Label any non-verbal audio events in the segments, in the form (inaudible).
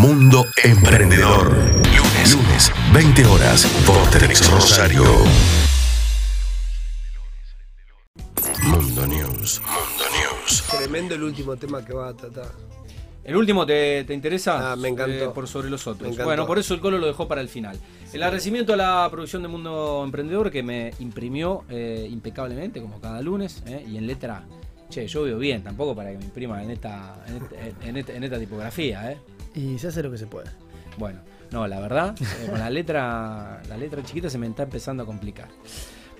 Mundo Emprendedor. Lunes, lunes, 20 horas por Telex Rosario. Mundo News. Mundo News. Tremendo el último tema que va a tratar. ¿El último te, te interesa? Ah, me encantó. Eh, por sobre los otros. Bueno, por eso el Colo lo dejó para el final. El agradecimiento a la producción de Mundo Emprendedor que me imprimió eh, impecablemente, como cada lunes, eh, y en letra. Che, yo veo bien, tampoco para que me imprima en esta, en esta, en esta- en esta tipografía, ¿eh? Y se hace lo que se puede. Bueno, no, la verdad, eh, con la letra, la letra chiquita se me está empezando a complicar.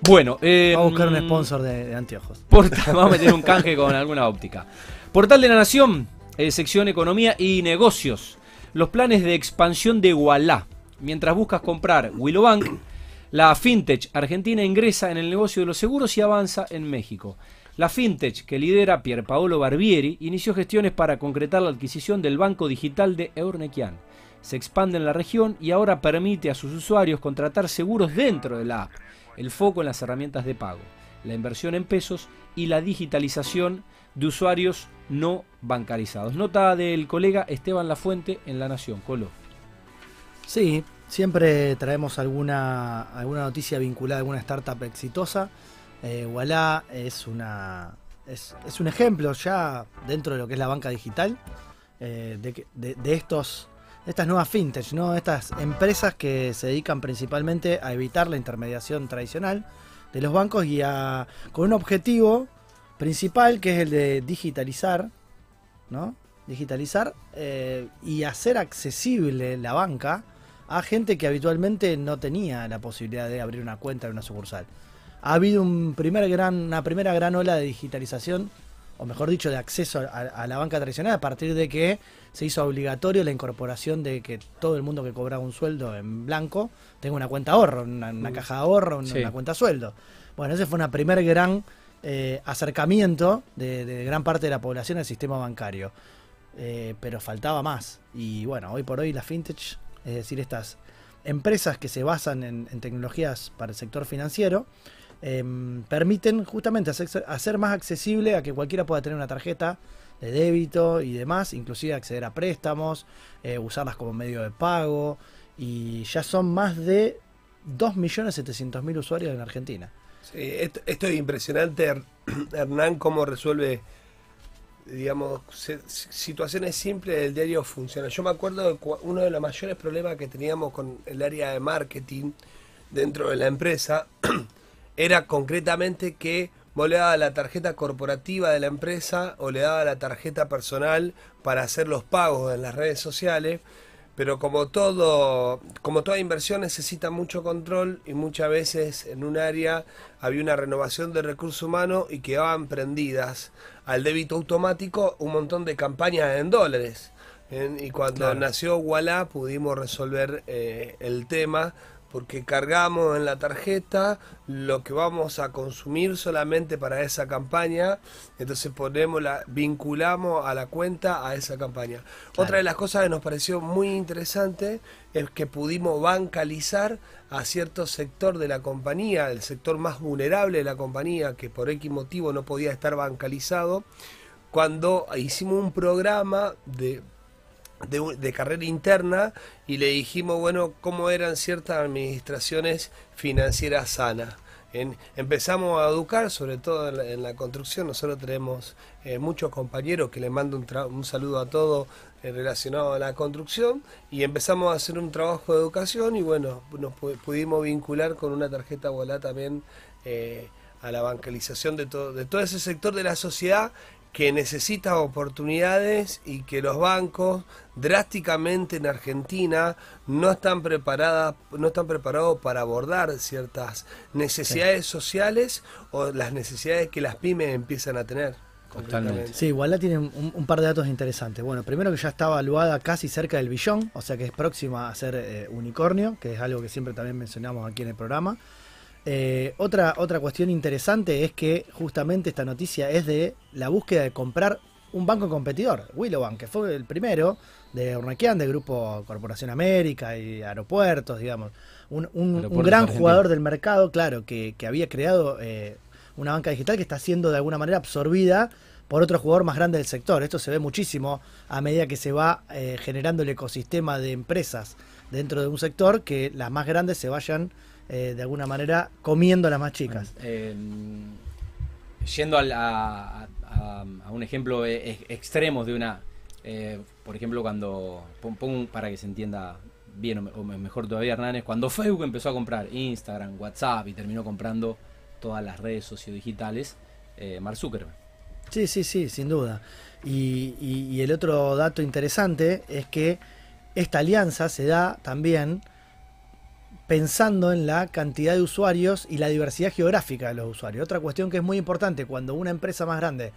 Bueno, eh, Vamos a buscar un sponsor de, de anteojos. (laughs) Portal, vamos a meter un canje con alguna óptica. Portal de la Nación, eh, sección Economía y Negocios. Los planes de expansión de Wallah. Mientras buscas comprar Willow Bank, la fintech argentina ingresa en el negocio de los seguros y avanza en México. La fintech que lidera Pierpaolo Barbieri inició gestiones para concretar la adquisición del banco digital de Eurnequian. Se expande en la región y ahora permite a sus usuarios contratar seguros dentro de la app. El foco en las herramientas de pago, la inversión en pesos y la digitalización de usuarios no bancarizados. Nota del colega Esteban Lafuente en La Nación. Colo. Sí, siempre traemos alguna, alguna noticia vinculada a alguna startup exitosa. Eh, es una es, un ejemplo ya dentro de lo que es la banca digital eh, de- de estos de estas nuevas fintech, ¿no? Estas empresas que se dedican principalmente a evitar la intermediación tradicional de los bancos y a, con un objetivo principal que es el de digitalizar, ¿no? Digitalizar eh, y hacer accesible la banca a gente que habitualmente no tenía la posibilidad de abrir una cuenta en una sucursal. Ha habido un primer gran, una primera gran ola de digitalización, o mejor dicho, de acceso a, a la banca tradicional a partir de que se hizo obligatorio la incorporación de que todo el mundo que cobraba un sueldo en blanco tenga una cuenta ahorro, una, una caja de ahorro, una, Sí. una cuenta sueldo. Bueno, ese fue un primer gran eh, acercamiento de, de gran parte de la población al sistema bancario. Eh, pero faltaba más. Y bueno, hoy por hoy la fintech, es decir, estas empresas que se basan en, en tecnologías para el sector financiero, em, permiten justamente hacer, más accesible a que cualquiera pueda tener una tarjeta de débito y demás, inclusive acceder a préstamos, eh, usarlas como medio de pago, y ya son más de 2.700.000 usuarios en Argentina. Sí, esto, esto es impresionante, Her- (clears throat) Hernán, cómo resuelve, digamos, situaciones simples del diario funciona. Yo me acuerdo de uno de los mayores problemas que teníamos con el área de marketing dentro de la empresa (clears throat) era concretamente que vos le dabas la tarjeta corporativa de la empresa o le dabas la tarjeta personal para hacer los pagos en las redes sociales. Pero como todo, como toda inversión necesita mucho control y muchas veces en un área había una renovación de recursos humanos y quedaban prendidas al débito automático un montón de campañas en dólares. ¿eh? Y cuando Claro. nació Walla pudimos resolver eh, el tema porque cargamos en la tarjeta lo que vamos a consumir solamente para esa campaña, entonces ponemos la, vinculamos a la cuenta a esa campaña. Otra de las cosas que nos pareció muy interesante es que pudimos bancalizar a cierto sector de la compañía, el sector más vulnerable de la compañía, que por X motivo no podía estar bancalizado, cuando hicimos un programa de de, de carrera interna y le dijimos, bueno, cómo eran ciertas administraciones financieras sanas. Empezamos a educar, sobre todo en la, en la construcción. Nosotros tenemos eh, muchos compañeros que le mando un, saludo a todos eh, relacionado a la construcción y empezamos a hacer un trabajo de educación y bueno, nos pu- pudimos vincular con una tarjeta Volá también eh, a la bancalización de todo, de todo ese sector de la sociedad que necesita oportunidades y que los bancos drásticamente en Argentina no están preparadas no están preparados para abordar ciertas necesidades sociales o las necesidades que las pymes empiezan a tener. concretamente. Sí, Walla tiene un, un par de datos interesantes. Bueno, primero que ya está evaluada casi cerca del billón, o sea que es próxima a ser eh, unicornio, que es algo que siempre también mencionamos aquí en el programa. Eh, otra, otra cuestión interesante es que justamente esta noticia es de la búsqueda de comprar un banco competidor, Willowbank, que fue el primero de Urnequian, del grupo Corporación América y Aeropuertos, digamos. Un, un- gran jugador del mercado, claro, que, que había creado eh, una banca digital que está siendo de alguna manera absorbida por otro jugador más grande del sector. Esto se ve muchísimo a medida que se va eh, generando el ecosistema de empresas dentro de un sector, que las más grandes se vayan eh, de alguna manera comiendo a las más chicas. Eh, yendo a, a- a- a un ejemplo e- e- extremo de una, eh, por ejemplo, cuando, pon- pongo para que se entienda bien o, me- o me- mejor todavía Hernández, cuando Facebook empezó a comprar Instagram, WhatsApp y terminó comprando todas las redes sociodigitales, Mark Zuckerberg. Sí, sí, sí, sin duda. Y, y- y el otro dato interesante es que esta alianza se da también pensando en la cantidad de usuarios y la diversidad geográfica de los usuarios. Otra cuestión que es muy importante, cuando una empresa más grande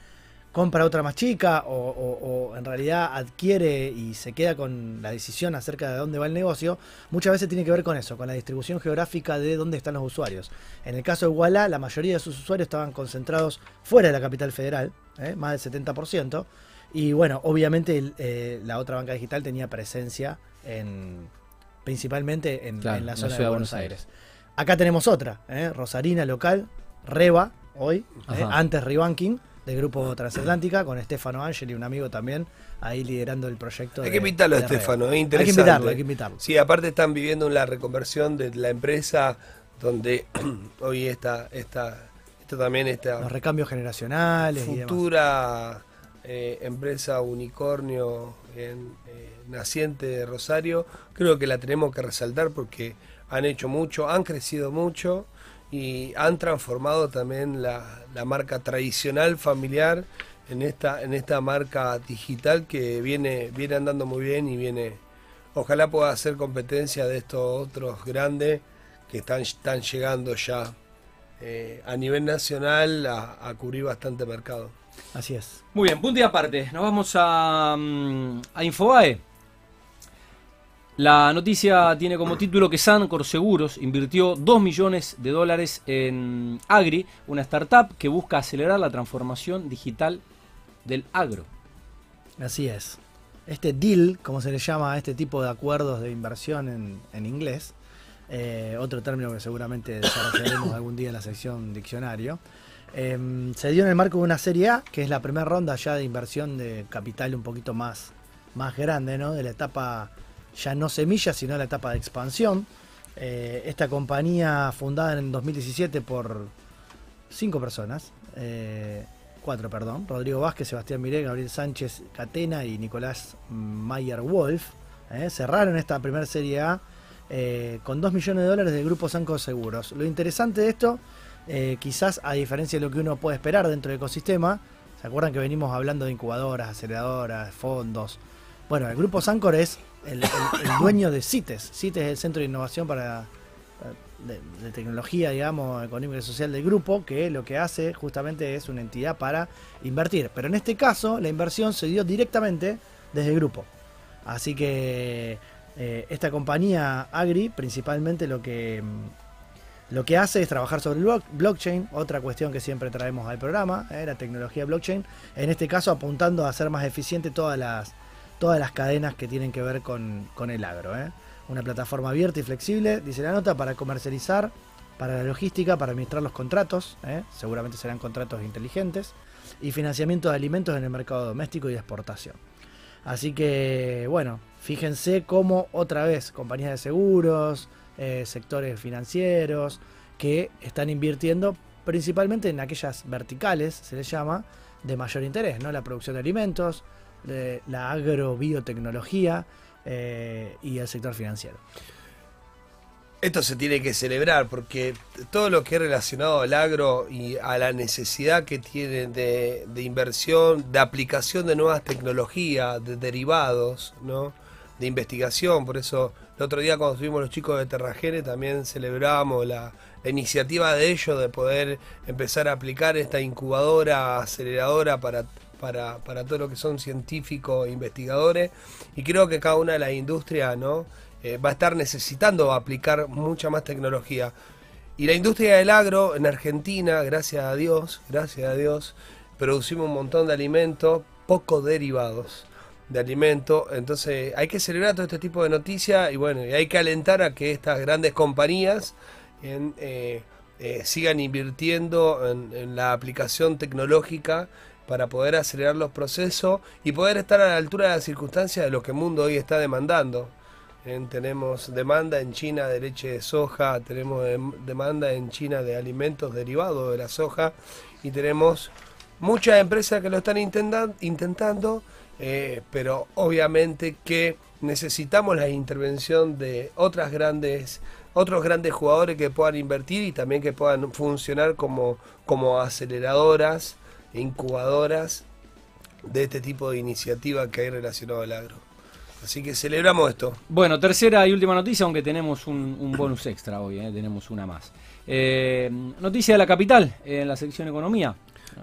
compra otra más chica o, en realidad adquiere y se queda con la decisión acerca de dónde va el negocio, muchas veces tiene que ver con eso, con la distribución geográfica de dónde están los usuarios. En el caso de Walla, la mayoría de sus usuarios estaban concentrados fuera de la capital federal, ¿eh? más del 70%, y bueno, obviamente eh, la otra banca digital tenía presencia en principalmente en, Claro, en la zona de ciudad de Buenos Buenos Aires. Acá tenemos otra, ¿eh? Rosarina local, Reba, hoy, ¿eh? Antes Rebanking, del grupo Transatlántica, con Stefano Angeli, un amigo también, ahí liderando el proyecto. Hay de- que invitarlo a. Estefano, es Hay que interesante. invitarlo, hay que invitarlo. Sí, aparte están viviendo la reconversión de la empresa donde (clears throat) hoy está, está, esto también está Los recambios generacionales y demás. futura eh, empresa unicornio en, eh, naciente de Rosario, creo que la tenemos que resaltar porque han hecho mucho, han crecido mucho y han transformado también la, la marca tradicional familiar en esta, en esta marca digital que viene, viene andando muy bien y viene, ojalá pueda hacer competencia de estos otros grandes que están, están llegando ya eh, a nivel nacional a, a cubrir bastante mercado. Así es. Muy bien, punto y aparte. Nos vamos a, mm, a Infobae. La noticia tiene como título que Sancor Seguros invirtió 2 millones de dólares en Agri, una startup que busca acelerar la transformación digital del agro. Así es. Este deal, como se le llama a este tipo de acuerdos de inversión en, en inglés, eh, otro término que seguramente desarrollaremos algún día en la sección diccionario, eh, se dio en el marco de una Serie A, que es la primera ronda ya de inversión de capital un poquito más, más grande, ¿no? de la etapa ya no semilla, sino la etapa de expansión. Eh, esta compañía fundada en 2017 por cinco personas, eh, cuatro, perdón, Rodrigo Vázquez, Sebastián Miré, Gabriel Sánchez Catena y Nicolás Mayer Wolf, eh, cerraron esta primera Serie A con 2 millones de dólares del grupo Sanco Seguros. Lo interesante de esto, quizás a diferencia de lo que uno puede esperar dentro del ecosistema, ¿se acuerdan que venimos hablando de incubadoras, aceleradoras, fondos? Bueno, el grupo Sancor es el, dueño de CITES. CITES es el Centro de Innovación para de, tecnología, digamos, económica y social del grupo, que lo que hace justamente es una entidad para invertir. Pero en este caso, la inversión se dio directamente desde el grupo. Así que eh, esta compañía Agri, principalmente lo que, lo que hace es trabajar sobre blockchain, otra cuestión que siempre traemos al programa, eh, la tecnología blockchain, en este caso apuntando a hacer más eficiente todas las, todas las cadenas que tienen que ver con, con el agro. eh. Una plataforma abierta y flexible, dice la nota, para comercializar, para la logística, para administrar los contratos, eh, seguramente serán contratos inteligentes, y financiamiento de alimentos en el mercado doméstico y de exportación. Así que, bueno, fíjense cómo otra vez compañías de seguros, eh, sectores financieros, que están invirtiendo principalmente en aquellas verticales, se les llama, de mayor interés, ¿no? La producción de alimentos, de la agrobiotecnología eh, y el sector financiero. Esto se tiene que celebrar porque todo lo que es relacionado al agro y a la necesidad que tiene de, de inversión, de aplicación de nuevas tecnologías, de derivados, ¿no? de investigación. Por eso el otro día cuando estuvimos los chicos de Terragene también celebramos la, la iniciativa de ellos de poder empezar a aplicar esta incubadora, aceleradora para, para, para todo lo que son científicos e investigadores. Y creo que cada una de las industrias, ¿no? eh, va a estar necesitando aplicar mucha más tecnología. Y la industria del agro en Argentina, gracias a Dios, gracias a Dios, producimos un montón de alimentos poco derivados de alimentos. Entonces hay que celebrar todo este tipo de noticias y bueno, y hay que alentar a que estas grandes compañías eh, eh, sigan invirtiendo en, en la aplicación tecnológica para poder acelerar los procesos y poder estar a la altura de las circunstancias de lo que el mundo hoy está demandando. Eh, tenemos demanda en China de leche de soja, tenemos dem- demanda en China de alimentos derivados de la soja y tenemos muchas empresas que lo están intentan- intentando, eh, pero obviamente que necesitamos la intervención de otras grandes, otros grandes jugadores que puedan invertir y también que puedan funcionar como, como aceleradoras, incubadoras de este tipo de iniciativa que hay relacionado al agro. Así que celebramos esto. Bueno, tercera y última noticia, aunque tenemos un, un bonus extra hoy, eh, tenemos una más. Eh, noticia de la capital, eh, en la sección economía.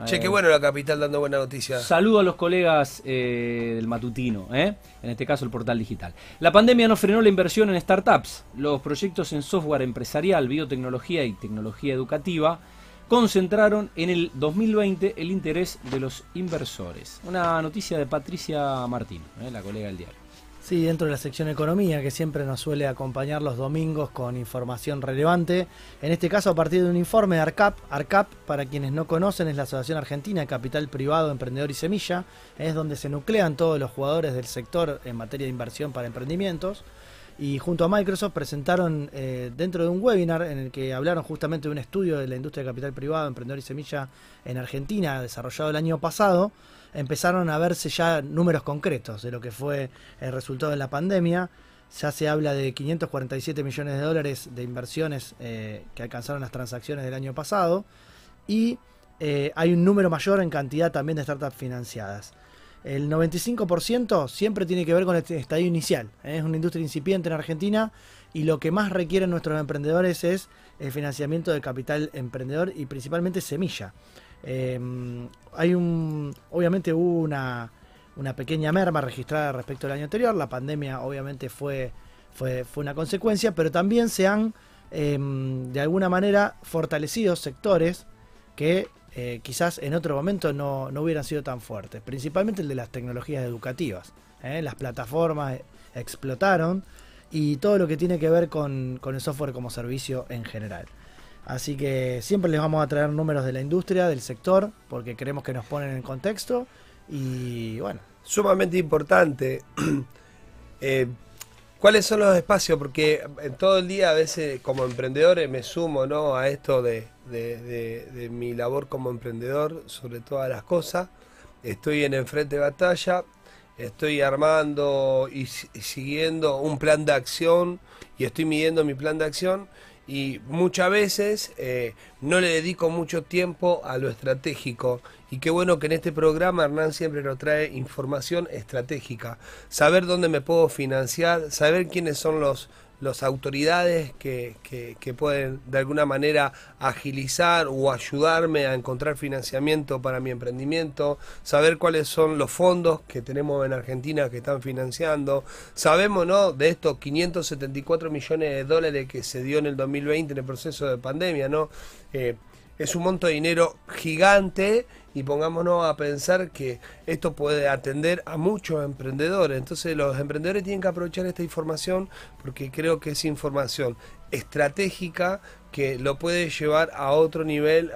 Che, qué bueno la capital dando buena noticia. Saludo a los colegas eh, del matutino, ¿eh? en este caso el portal digital. La pandemia no frenó la inversión en startups. Los proyectos en software empresarial, biotecnología y tecnología educativa concentraron en el 2020 el interés de los inversores. Una noticia de Patricia Martín, ¿eh? la colega del diario. Sí, dentro de la sección economía, que siempre nos suele acompañar los domingos con información relevante. En este caso, a partir de un informe de ARCAP. ARCAP, para quienes no conocen, es la Asociación Argentina de Capital Privado, Emprendedor y Semilla. Es donde se nuclean todos los jugadores del sector en materia de inversión para emprendimientos. Y junto a Microsoft presentaron eh, dentro de un webinar en el que hablaron justamente de un estudio de la industria de capital privado, emprendedor y semilla en Argentina, desarrollado el año pasado, empezaron a verse ya números concretos de lo que fue el resultado de la pandemia. Ya se habla de 547 millones de dólares de inversiones eh, que alcanzaron las transacciones del año pasado y eh, hay un número mayor en cantidad también de startups financiadas. El 95% siempre tiene que ver con el estadio inicial. ¿eh? Es una industria incipiente en Argentina y lo que más requieren nuestros emprendedores es el financiamiento de capital emprendedor y principalmente semilla. Eh, hay un, obviamente hubo una, una pequeña merma registrada respecto al año anterior. La pandemia obviamente fue, fue, fue una consecuencia, pero también se han eh, de alguna manera fortalecido sectores que eh, quizás en otro momento no, no hubieran sido tan fuertes, principalmente el de las tecnologías educativas. ¿eh? Las plataformas explotaron y todo lo que tiene que ver con, con el software como servicio en general. Así que siempre les vamos a traer números de la industria, del sector, porque queremos que nos ponen en contexto y bueno. Sumamente importante. (clears throat) Eh, ¿Cuáles son los espacios? Porque en todo el día a veces como emprendedor me sumo ¿no? a esto de, de- mi labor como emprendedor sobre todas las cosas. Estoy en enfrente de batalla, estoy armando y siguiendo un plan de acción y estoy midiendo mi plan de acción y muchas veces eh, no le dedico mucho tiempo a lo estratégico. Y qué bueno que en este programa Hernán siempre nos trae información estratégica. Saber dónde me puedo financiar, saber quiénes son los las autoridades que, que- pueden de alguna manera agilizar o ayudarme a encontrar financiamiento para mi emprendimiento, saber cuáles son los fondos que tenemos en Argentina que están financiando. Sabemos, ¿no? De estos 574 millones de dólares que se dio en el 2020 en el proceso de pandemia, ¿no? Eh, es un monto de dinero gigante y pongámonos a pensar que esto puede atender a muchos emprendedores. Entonces los emprendedores tienen que aprovechar esta información porque creo que es información estratégica que lo puede llevar a otro nivel,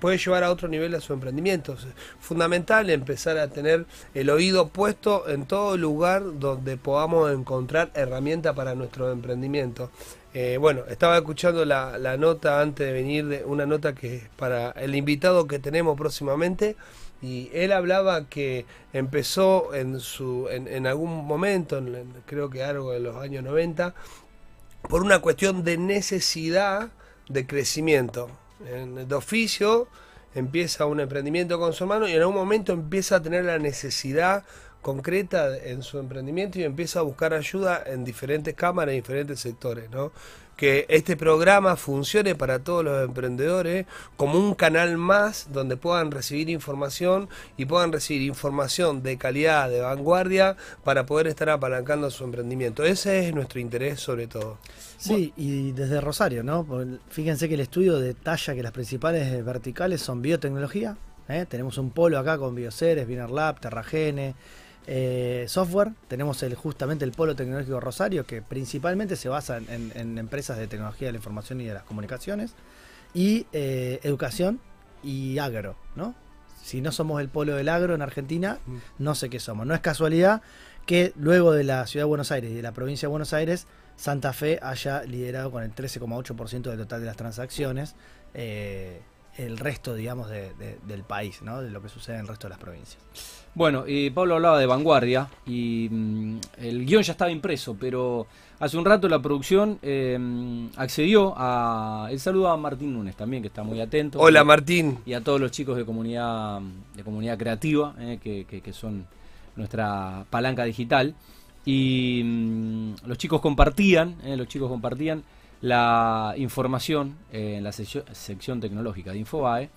puede llevar a otro nivel a su emprendimiento. Es fundamental empezar a tener el oído puesto en todo lugar donde podamos encontrar herramientas para nuestro emprendimiento. Eh, bueno, estaba escuchando la, nota antes de venir, una nota que es para el invitado que tenemos próximamente, y él hablaba que empezó en, su, en, algún momento, en- en- creo que algo de los años 90, por una cuestión de necesidad de crecimiento. En, de oficio empieza un emprendimiento con su hermano y en algún momento empieza a tener la necesidad concreta en su emprendimiento y empieza a buscar ayuda en diferentes cámaras, en diferentes sectores, ¿no? Que este programa funcione para todos los emprendedores como un canal más donde puedan recibir información y puedan recibir información de calidad, de vanguardia, para poder estar apalancando su emprendimiento. Ese es nuestro interés sobre todo. Sí, y desde Rosario, ¿no? Fíjense que el estudio detalla que las principales verticales son biotecnología. ¿eh? Tenemos un polo acá con Bioceres, Binerlab, Terragene, eh, software. Tenemos el, justamente el polo tecnológico Rosario, que principalmente se basa en, empresas de tecnología de la información y de las comunicaciones. Y eh, educación y agro, ¿no? si no somos el polo del agro en Argentina, Mm. no sé qué somos. No es casualidad que luego de la ciudad de Buenos Aires y de la provincia de Buenos Aires, Santa Fe haya liderado con el 13,8% del total de las transacciones. eh, el resto, digamos, de- de- del país, ¿no? De lo que sucede en el resto de las provincias. Bueno, y Pablo hablaba de vanguardia y mm, el guion ya estaba impreso, pero hace un rato la producción eh, accedió a... El saludo a Martín Núñez también, que está muy atento. Hola Martín. y a todos los chicos de comunidad de comunidad creativa eh, que, que- que son nuestra palanca digital y mm, los chicos compartían eh, los chicos compartían la información eh, en la sección, sección tecnológica de Infobae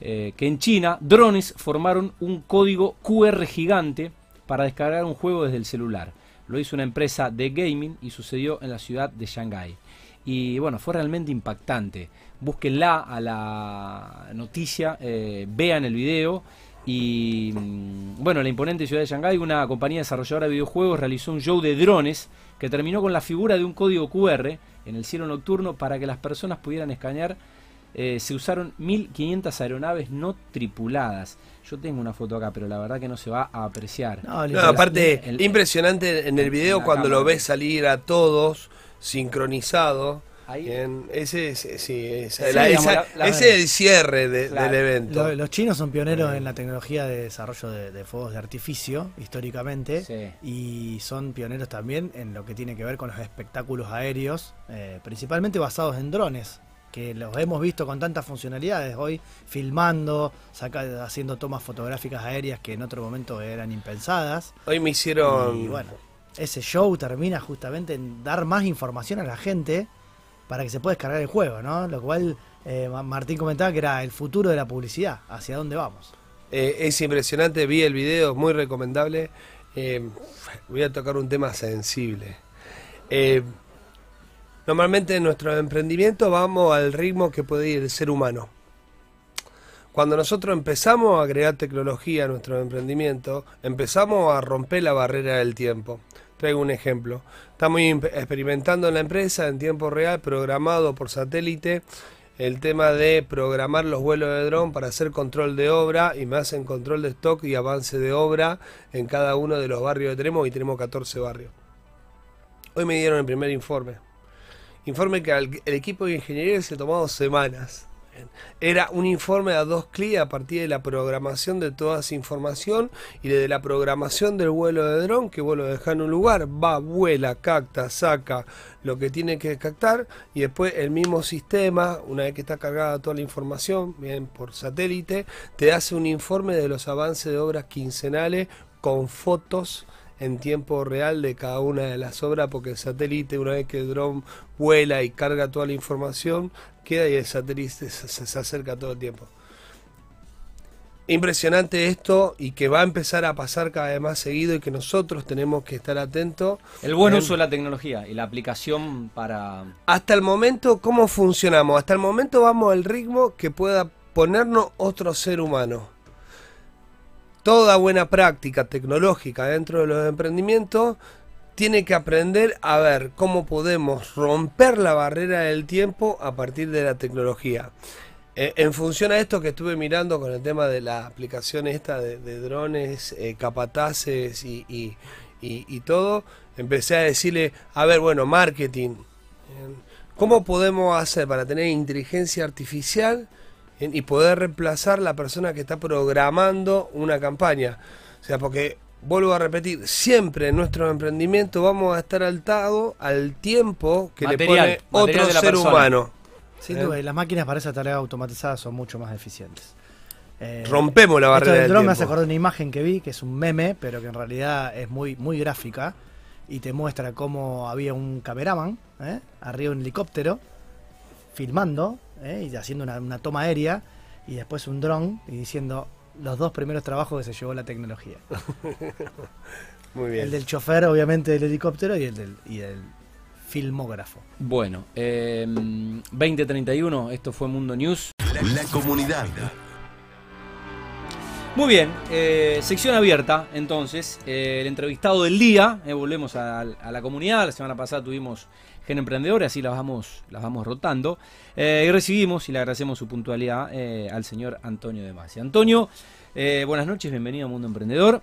eh, que en China drones formaron un código QR gigante para descargar un juego desde el celular lo hizo una empresa de gaming y sucedió en la ciudad de Shanghái y bueno, fue realmente impactante. Búsquenla a la noticia, eh, vean el video. Y mm, bueno, la imponente ciudad de Shanghái, una compañía desarrolladora de videojuegos, realizó un show de drones que terminó con la figura de un código QR en el cielo nocturno para que las personas pudieran escanear. Eh, se usaron 1500 aeronaves no tripuladas. Yo tengo una foto acá, pero la verdad que no se va a apreciar. No, No, aparte, el- impresionante en el video cuando lo cámara. ves salir a todos sincronizado. Ahí. En ese, ese- sí, esa- Sí, la- digamos, esa- la- la- ese es el cierre de- Claro. del evento. Lo- los chinos son pioneros en la tecnología de desarrollo de, de fuegos de artificio, históricamente, Sí. y son pioneros también en lo que tiene que ver con los espectáculos aéreos, eh, principalmente basados en drones, que los hemos visto con tantas funcionalidades hoy, filmando, saca- haciendo tomas fotográficas aéreas que en otro momento eran impensadas. Hoy me hicieron. Y bueno, ese show termina justamente en dar más información a la gente para que se pueda descargar el juego, ¿no? Lo cual eh, Ma- Martín comentaba que era el futuro de la publicidad, hacia dónde vamos. Eh, es impresionante, vi el video, muy recomendable. Eh, voy a tocar un tema sensible. Normalmente en nuestro emprendimiento vamos al ritmo que puede ir el ser humano. Cuando nosotros empezamos a agregar tecnología a nuestro emprendimiento, empezamos a romper la barrera del tiempo. Traigo un ejemplo. Estamos experimentando en la empresa en tiempo real, programado por satélite, el tema de programar los vuelos de dron para hacer control de obra y más en control de stock y avance de obra en cada uno de los barrios que tenemos y tenemos 14 barrios. Hoy me dieron el primer informe. Informe que al- el equipo de ingeniería se tomado semanas. Era un informe a dos clics a partir de la programación de toda esa información y de la programación del vuelo de dron, que vos lo en un lugar, va, vuela, capta, saca lo que tiene que captar y después el mismo sistema, una vez que está cargada toda la información, bien por satélite, te hace un informe de los avances de obras quincenales con fotos en tiempo real de cada una de las obras, porque el satélite, una vez que el dron vuela y carga toda la información, queda y el satélite se, se- acerca todo el tiempo. Impresionante esto y que va a empezar a pasar cada vez más seguido y que nosotros tenemos que estar atentos. El buen uso de la tecnología y la aplicación para... Hasta el momento, ¿cómo funcionamos? Hasta el momento vamos al ritmo que pueda ponernos otro ser humano. Toda buena práctica tecnológica dentro de los emprendimientos tiene que aprender a ver cómo podemos romper la barrera del tiempo a partir de la tecnología. Eh, en función a esto que estuve mirando con el tema de la aplicación esta de, drones, eh, capataces y, y- y- y todo, empecé a decirle, a ver, bueno, marketing, eh, ¿cómo podemos hacer para tener inteligencia artificial y poder reemplazar la persona que está programando una campaña? O sea, porque vuelvo a repetir, siempre en nuestro emprendimiento vamos a estar altado al tiempo que Material, le pone otro ser persona. humano. Sin Eh. duda, y las máquinas para esa tarea automatizada son mucho más eficientes. Eh, Rompemos la Esto barrera del del dron me hace acordar de una imagen que vi, que es un meme, pero que en realidad es muy, muy gráfica. Y te muestra cómo había un cameraman ¿eh? arriba de un helicóptero, filmando ¿eh? y haciendo una, una toma aérea. Y después un dron y diciendo los dos primeros trabajos que se llevó la tecnología. (laughs) Muy bien. El del chofer, obviamente, del helicóptero y el del, y el filmógrafo. Bueno, eh, 2031, esto fue Mundo News. La comunidad. Muy bien, eh, sección abierta, entonces, eh, el entrevistado del día, eh, volvemos a, a la comunidad, la semana pasada tuvimos Gen Emprendedores, así las vamos, las vamos rotando, eh, y recibimos y le agradecemos su puntualidad eh, al señor Antonio de Masi. Antonio, eh, buenas noches, bienvenido a Mundo Emprendedor,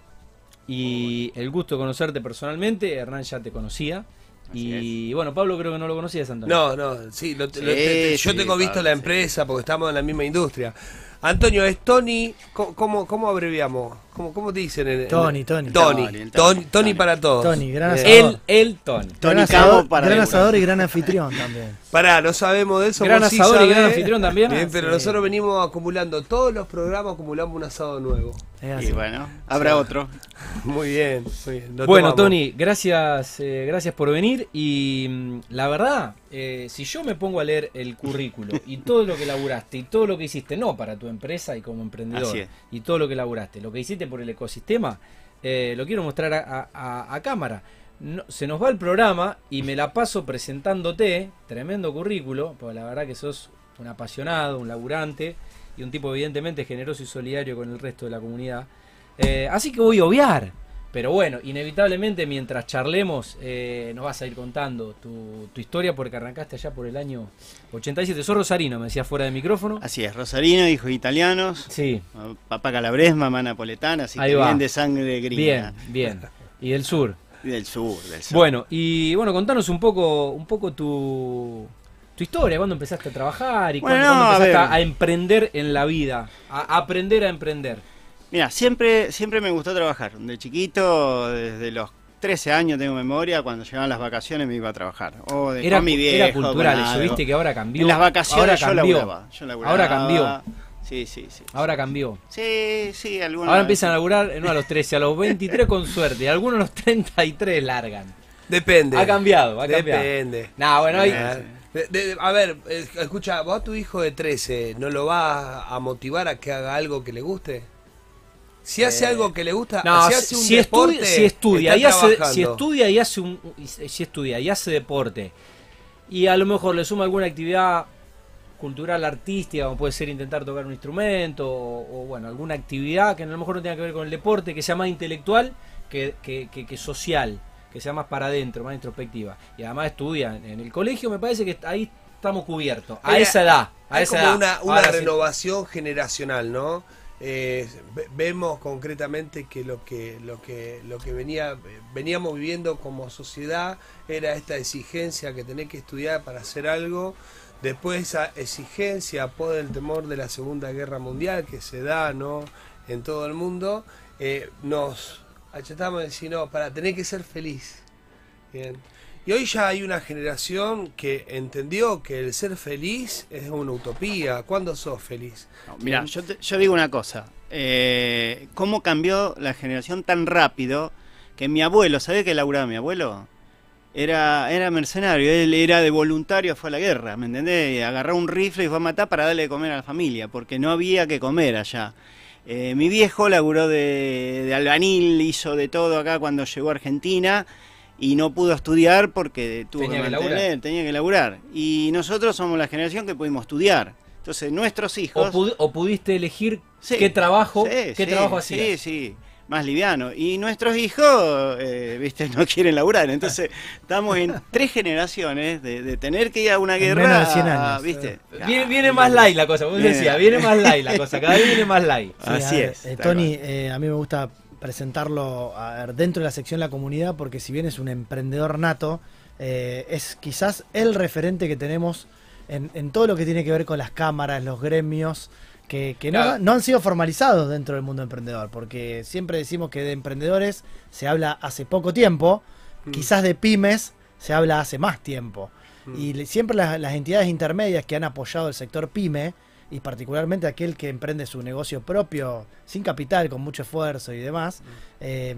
y el gusto de conocerte personalmente, Hernán ya te conocía, y bueno, Pablo creo que no lo conocías, Antonio. No, no, sí, lo- lo- te- yo sí, tengo visto Pablo, la sí. empresa porque estamos en la misma industria. Antonio, es Tony, ¿cómo, cómo, abreviamos? ¿Cómo, ¿Cómo te dicen? en- en- Tony, Tony. Tony, Tony, el Tony, Tony, Tony Tony. para todos. Tony, gran Bien. asador. El, el Tony. Tony gran Cabo asador, para gran asador y gran anfitrión también. (laughs) Pará, no sabemos de eso. Gran vos sí asador y gran anfitrión también. Bien, pero Sí. nosotros venimos acumulando, todos los programas acumulamos un asado nuevo. Es así. Y bueno, habrá otro. (laughs) Muy bien, muy bien. lo Bueno, tomamos. Tony, gracias, eh, gracias por venir. Y mm, la verdad, eh, si yo me pongo a leer el currículo y todo lo que laburaste y todo lo que hiciste, no para tu empresa y como emprendedor, y todo lo que laburaste, lo que hiciste por el ecosistema, eh, lo quiero mostrar a, a- a cámara. No- se nos va el programa y me la paso presentándote, tremendo currículo, porque la verdad que sos un apasionado, un laburante y un tipo evidentemente generoso y solidario con el resto de la comunidad. Eh, así que voy a obviar. Pero bueno, inevitablemente mientras charlemos eh, nos vas a ir contando tu, tu historia porque arrancaste allá por el año 87. Sos rosarino, me decías fuera de micrófono. Así es, Rosarino, hijos italianos, Sí, papá calabres, mamá napoletana, así Ahí que va. bien de sangre gringa. bien, bien. Y del sur. Y (laughs) del sur, del sur. Bueno, y bueno, contanos un poco, un poco tu, tu historia, cuándo empezaste a trabajar y Bueno, cuándo, no, empezaste a emprender en la vida, a aprender a emprender. Mira, siempre, siempre me gustó trabajar. De chiquito, desde los 13 años tengo memoria, cuando llegaban las vacaciones me iba a trabajar. O de, Era, con mi viejo, era cultural con eso, viste que ahora cambió. En las vacaciones ahora yo cambió. laburaba, yo laburaba. Ahora cambió. Sí, sí, sí. Ahora cambió. Sí, sí, algunos. Ahora empiezan a laburar, no a los 13, a los 23 con suerte. Algunos a los 33 largan. Depende. Ha cambiado, ha cambiado. Depende. No, bueno, Eh, de- de- a ver, eh, escucha, vos a tu hijo de 13, ¿no lo vas a motivar a que haga algo que le guste? Si hace algo que le gusta, no, si hace un si deporte, estudia, si estudia y hace, si estudia y hace un, si estudia y hace deporte y a lo mejor le suma alguna actividad cultural artística, como puede ser intentar tocar un instrumento o, o, bueno, alguna actividad que a lo mejor no tenga que ver con el deporte, que sea más intelectual que, que, que- que social, que sea más para adentro, más introspectiva. Y además estudia en, el colegio, me parece que ahí estamos cubiertos. A esa edad. A Hay esa como edad. una, una Ahora sí. renovación generacional, ¿no? Eh, ve- vemos concretamente que lo que lo que lo que venía veníamos viviendo como sociedad era esta exigencia que tenés que estudiar para hacer algo después esa exigencia por el temor de la segunda guerra mundial que se da no en todo el mundo eh, nos achetamos a decir no para tener que ser feliz Bien. Y hoy ya hay una generación que entendió que el ser feliz es una utopía. ¿Cuándo sos feliz? No, mira, yo, te- yo digo una cosa. eh, ¿Cómo cambió la generación tan rápido que mi abuelo, ¿sabés qué laburaba mi abuelo? Era, era mercenario, él era de voluntario, fue a la guerra, ¿me entendés? Agarró un rifle y fue a matar para darle de comer a la familia, porque no había que comer allá. Eh, mi viejo laburó de, de albanil, hizo de todo acá cuando llegó a Argentina y no pudo estudiar porque tuvo Tenía que que mantener, tenía que laburar. Y nosotros somos la generación que pudimos estudiar. Entonces nuestros O, hijos... pudi- o pudiste elegir Sí. qué trabajo, Sí, qué sí, trabajo Sí, hacías. sí, más liviano. Y nuestros hijos, eh, viste, no quieren laburar. Entonces, (laughs) estamos en tres generaciones de, de tener que ir a una En guerra. menos de 100 años. ¿viste? Viene, viene más light la cosa, vos Viene- decías, viene más light la cosa, cada vez viene más light. Sí, Así a es, eh, Tony, eh, a mí me gusta presentarlo a ver, dentro de la sección La Comunidad porque si bien es un emprendedor nato, eh, es quizás el referente que tenemos en, en todo lo que tiene que ver con las cámaras, los gremios, que, que no, han sido formalizados dentro del mundo emprendedor, porque siempre decimos que de emprendedores se habla hace poco tiempo, Mm. quizás de pymes se habla hace más tiempo. Mm. Y siempre las, las entidades intermedias que han apoyado el sector pyme, y particularmente aquel que emprende su negocio propio, sin capital, con mucho esfuerzo y demás, eh,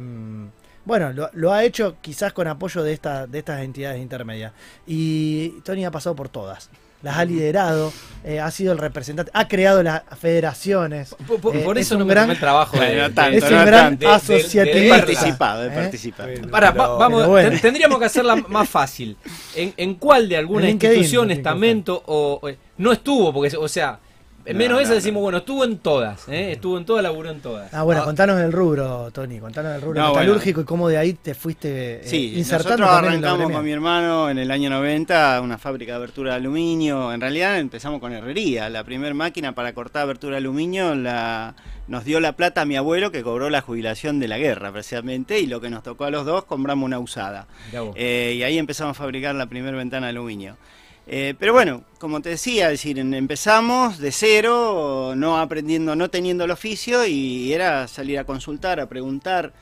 bueno, lo, lo ha hecho quizás con apoyo de, esta, de estas entidades intermedias. Y Tony ha pasado por todas. Las ha liderado, eh, ha sido el representante, ha creado las federaciones. Por, por- Eh, por es eso no un me gran- el trabajo de, de- tanto, es no un gran tanto. de- de- asociativista. He de- participado, he ¿Eh? participado. Bueno. Pará, va- Pero- vamos, pero bueno. ten- tendríamos que hacerla más fácil. ¿En, en cuál de alguna (laughs) En LinkedIn institución, estamento o, o- no estuvo? Porque, o sea, En No, menos no, esa no. decimos, bueno, estuvo en todas, ¿eh? estuvo en todas, laburó en todas. Ah, bueno, Ah. contanos del rubro, Tony, contanos del rubro No, metalúrgico y cómo de ahí te fuiste eh, Sí, insertando nosotros en arrancamos con mi hermano en el año 90 una fábrica de abertura de aluminio. En realidad empezamos con herrería. La primera máquina para cortar abertura de aluminio la, nos dio la plata a mi abuelo que cobró la jubilación de la guerra precisamente y lo que nos tocó a los dos compramos una usada. Eh, y ahí empezamos a fabricar la primera ventana de aluminio. Eh, pero bueno, como te decía, es decir, empezamos de cero, no aprendiendo, no teniendo el oficio, y era salir a consultar, a preguntar.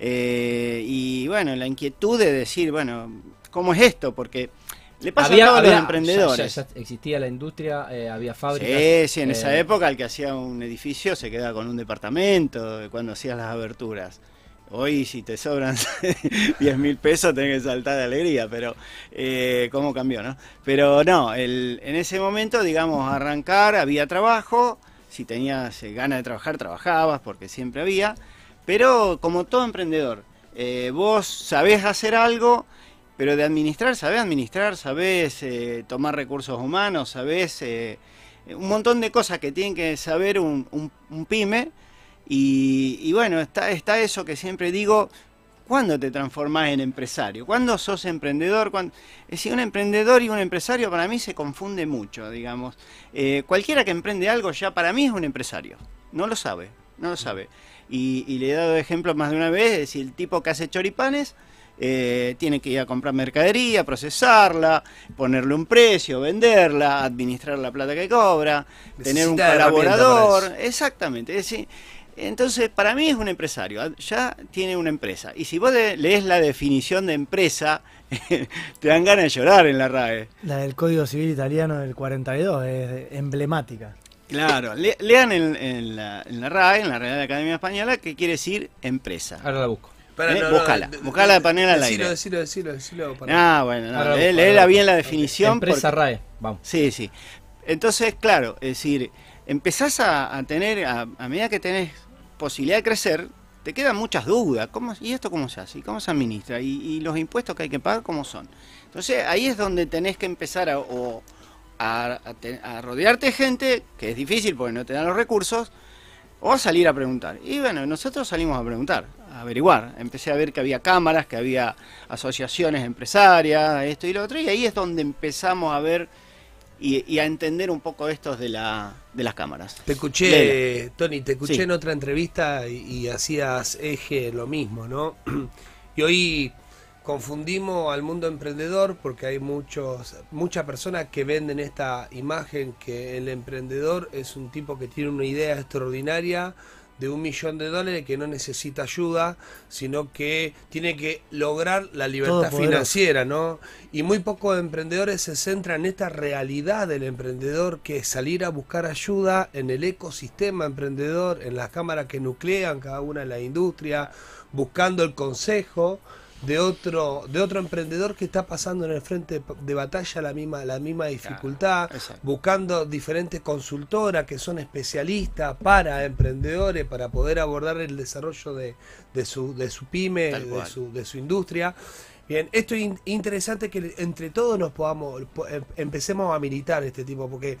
eh, y bueno, la inquietud de decir, bueno, ¿cómo es esto? Porque le pasa a todos los emprendedores. ya- ya existía la industria, eh, había fábricas. Sí, sí, en esa eh, época el que hacía un edificio se quedaba con un departamento de cuando hacías las aberturas. Hoy si te sobran (laughs) 10 mil pesos tenés que saltar de alegría, pero eh, cómo cambió, ¿no? Pero no, el- en ese momento, digamos, arrancar, había trabajo, si tenías eh, ganas de trabajar, trabajabas, porque siempre había, pero como todo emprendedor, eh, vos sabés hacer algo, pero de administrar, sabés administrar, sabés eh, tomar recursos humanos, sabés eh, un montón de cosas que tienen que saber un, un- un pyme. Y, y bueno, está, está eso que siempre digo, ¿cuándo te transformás en empresario? ¿Cuándo sos emprendedor? ¿Cuándo- Es decir, un emprendedor y un empresario para mí se confunde mucho, digamos. Eh, cualquiera que emprende algo ya para mí es un empresario. No lo sabe, no lo sabe. Y, y le he dado ejemplos más de una vez, es decir, el tipo que hace choripanes eh, tiene que ir a comprar mercadería, procesarla, ponerle un precio, venderla, administrar la plata que cobra, tener un colaborador. Exactamente. Es decir, entonces, para mí es un empresario, ya tiene una empresa. Y si vos lees la definición de empresa, (laughs) te dan ganas de llorar en la RAE. La del Código Civil Italiano del 42 es emblemática. Claro, le- lean en, en la, en la RAE, en la Real Academia Española, que quiere decir empresa. Ahora la busco. Espera, Eh, búscala, búscala de panel al decilo, aire. Decilo, decilo, decilo. para- Ah, bueno, no, Ahora la lee- busco, léela ahora la bien la definición. Empresa porque- RAE, vamos. Sí, sí. Entonces, claro, es decir, empezás a, a tener, a, a medida que tenés posibilidad de crecer, te quedan muchas dudas. ¿Cómo, ¿Y esto cómo se hace? ¿Y cómo se administra? ¿Y, los impuestos que hay que pagar cómo son? Entonces, ahí es donde tenés que empezar a, rodearte de gente, que es difícil porque no te dan los recursos, o a salir a preguntar. Y bueno, nosotros salimos a preguntar, a averiguar. Empecé a ver que había cámaras, que había asociaciones empresarias, esto y lo otro, y ahí es donde empezamos a ver y, y a entender un poco estos de, la, de las cámaras. Te escuché. Tony, te escuché Sí. en otra entrevista y, y hacías eje lo mismo, ¿no? (clears throat) Y hoy confundimos al mundo emprendedor porque hay muchos muchas personas que venden esta imagen que el emprendedor es un tipo que tiene una idea extraordinaria de un millón de dólares que no necesita ayuda, sino que tiene que lograr la libertad financiera, ¿no? Y muy pocos emprendedores se centran en esta realidad del emprendedor, que es salir a buscar ayuda en el ecosistema emprendedor, en las cámaras que nuclean cada una de la industria, buscando el consejo de otro de otro emprendedor que está pasando en el frente de batalla la misma la misma dificultad buscando diferentes consultoras que son especialistas para emprendedores para poder abordar el desarrollo de, de su de su pyme de su de su industria. Bien esto es in- interesante que entre todos nos podamos po- em- empecemos a militar este tipo porque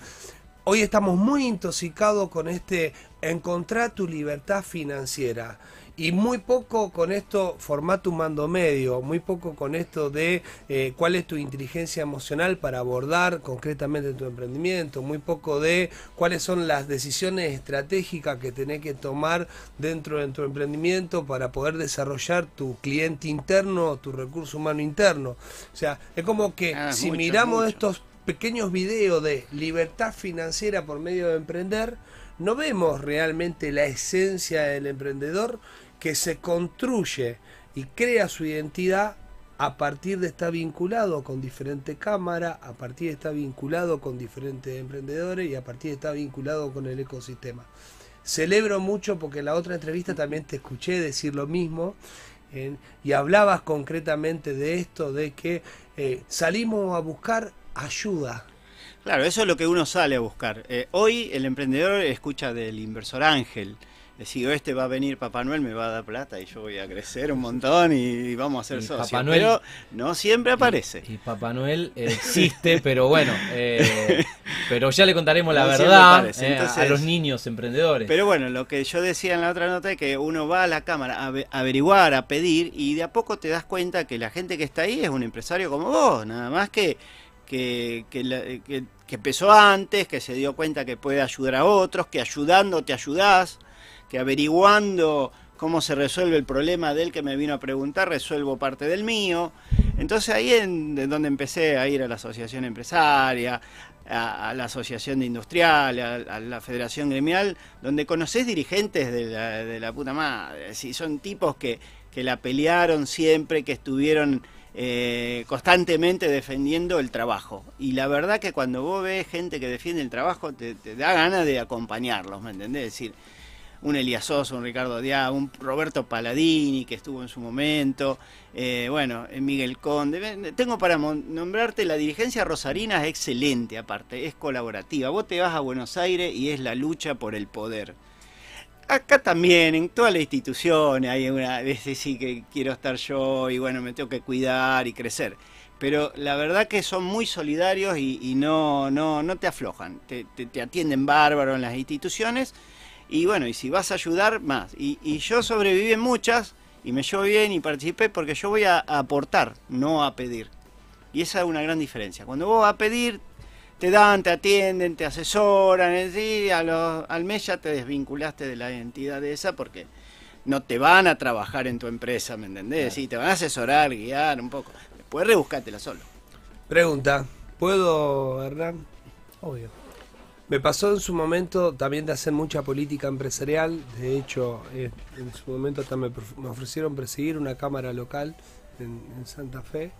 hoy estamos muy intoxicados con este encontrar tu libertad financiera y muy poco con esto formar tu mando medio, muy poco con esto de eh, cuál es tu inteligencia emocional para abordar concretamente tu emprendimiento, muy poco de cuáles son las decisiones estratégicas que tenés que tomar dentro de tu emprendimiento para poder desarrollar tu cliente interno, tu recurso humano interno. O sea, es como que Ah, si mucho, miramos mucho. estos pequeños videos de libertad financiera por medio de emprender, no vemos realmente la esencia del emprendedor que se construye y crea su identidad a partir de estar vinculado con diferentes cámaras, a partir de estar vinculado con diferentes emprendedores y a partir de estar vinculado con el ecosistema. Celebro mucho porque en la otra entrevista también te escuché decir lo mismo y hablabas concretamente de esto, de que eh, salimos a buscar ayuda. Claro, eso es lo que uno sale a buscar. Eh, hoy el emprendedor escucha del inversor ángel. Decir, este va a venir Papá Noel, me va a dar plata y yo voy a crecer un montón y vamos a ser Y socios. Papá Noel- Pero no siempre aparece. Y Papá Noel eh, existe, (laughs) pero bueno, eh, (laughs) Pero ya le contaremos la No, verdad eh, a- los niños emprendedores. Pero bueno, lo que yo decía en la otra nota es que uno va a la cámara a ave- averiguar, a pedir, y de a poco te das cuenta que la gente que está ahí es un empresario como vos, nada más que, que, que, que- empezó antes, que se dio cuenta que puede ayudar a otros, que ayudando te ayudás, que averiguando cómo se resuelve el problema del que me vino a preguntar, resuelvo parte del mío. Entonces ahí es en donde empecé a ir a la asociación empresaria, a, la asociación de industrial, a, la federación gremial, donde conocés dirigentes de la, de la puta madre. Si son tipos que, que la pelearon siempre, que estuvieron eh, constantemente defendiendo el trabajo. Y la verdad que cuando vos ves gente que defiende el trabajo, te, da ganas de acompañarlos, ¿me entendés? Es decir, un Elías Sosa, un Ricardo Díaz, un Roberto Paladini que estuvo en su momento, eh, bueno, eh, Miguel Conde. Tengo para nombrarte la dirigencia rosarina es excelente aparte, es colaborativa. Vos te vas a Buenos Aires y es la lucha por el poder. Acá también, en todas las instituciones, hay una veces sí que quiero estar yo y bueno, me tengo que cuidar y crecer. Pero la verdad que son muy solidarios y, no, no, no te aflojan. Te, te- atienden bárbaro en las instituciones. Y bueno, y si vas a ayudar, más. Y, y yo sobreviví en muchas y me llevo bien y participé porque yo voy a, a aportar, no a pedir. Y esa es una gran diferencia. Cuando vos vas a pedir, te dan, te atienden, te asesoran, es decir, a los- al mes ya te desvinculaste de la entidad de esa porque no te van a trabajar en tu empresa, ¿me entendés? Sí, te van a asesorar, guiar un poco. Después rebuscátela solo. Pregunta, ¿puedo, Hernán? Obvio. Me pasó en su momento también de hacer mucha política empresarial. De hecho, eh, en su momento hasta me, ofrecieron presidir una cámara local en, en Santa Fe.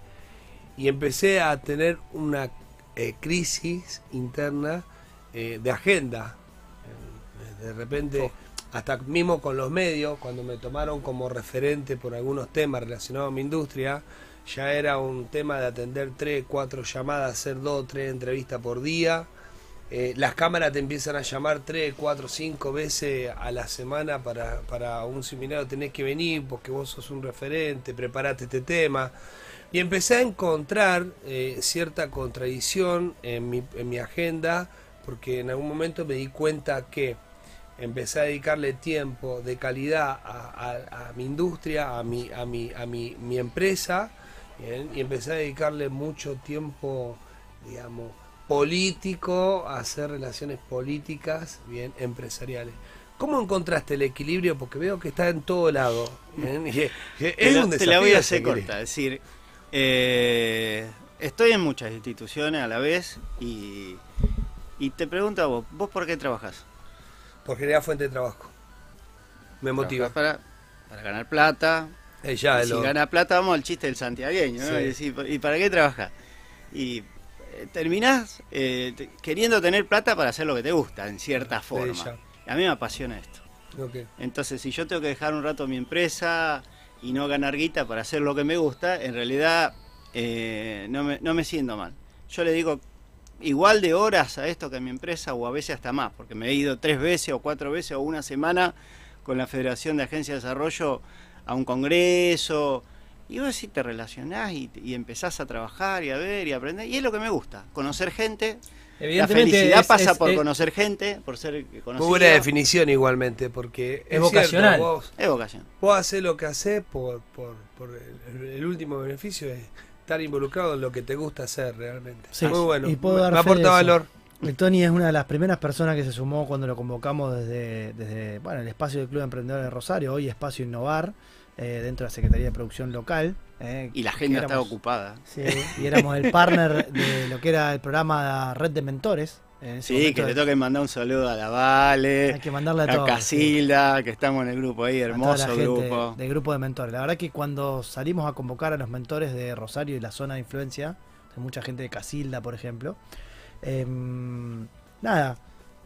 Y empecé a tener una eh, crisis interna eh, de agenda. Eh, De repente, hasta mismo con los medios, cuando me tomaron como referente por algunos temas relacionados a mi industria, ya era un tema de atender tres, cuatro llamadas, hacer dos, tres entrevistas por día. Eh, las cámaras te empiezan a llamar tres, cuatro, cinco veces a la semana para, para un seminario. Tenés que venir porque vos sos un referente, preparate este tema. Y empecé a encontrar eh, cierta contradicción en mi, en mi agenda porque en algún momento me di cuenta que empecé a dedicarle tiempo de calidad a, a- a mi industria, a mi, a mi, a mi, mi empresa, ¿bien? y empecé a dedicarle mucho tiempo, digamos, político a hacer relaciones políticas, bien, empresariales. ¿Cómo encontraste el equilibrio? Porque veo que está en todo lado. ¿bien? (laughs) Y es- es te, la, un te la voy a hacer corta. Es decir, eh, estoy en muchas instituciones a la vez y, y te pregunto a vos, ¿vos por qué trabajás? Por generar fuente de trabajo. Me motiva. Para, para ganar plata. Eh, ya, si lo- gana plata, vamos al chiste del santiagueño. ¿no? Sí. Y, decir, ¿y para qué trabajás? Y eh, terminás eh, te- queriendo tener plata para hacer lo que te gusta, en cierta forma. A mí me apasiona esto. Entonces, si yo tengo que dejar un rato mi empresa y no ganar guita para hacer lo que me gusta, en realidad eh, no, me, siento mal. Yo le digo igual de horas a esto que a mi empresa o a veces hasta más, porque me he ido tres veces o cuatro veces o una semana con la Federación de Agencias de Desarrollo a un congreso. Y vos sí te relacionás y, y empezás a trabajar y a ver y a aprender. Y es lo que me gusta, conocer gente. La felicidad es- pasa es- por es- conocer gente, por ser conocido. Muy buena definición igualmente, porque Es vocacional. cierto, vos, Es vocación. vos haces lo que haces por, por, por el, el último beneficio es estar involucrado en lo que te gusta hacer realmente. Sí, Muy bueno. y puedo me dar aporta valor. El Tony es una de las primeras personas que se sumó cuando lo convocamos desde, desde bueno, el espacio del Club de Emprendedores de Rosario, hoy Espacio Innovar, eh, dentro de la Secretaría de Producción Local. Eh, Y la agenda éramos- ocupada. Sí, y éramos el partner de lo que era el programa Red de Mentores. Sí, que le toque mandar un saludo a la Vale, Hay que mandarle a a todos. sí. Casilda, que estamos en el grupo ahí, hermoso grupo. del grupo de mentores. La verdad que cuando salimos a convocar a los mentores de Rosario y la zona de influencia, hay mucha gente de Casilda, por ejemplo, em, nada,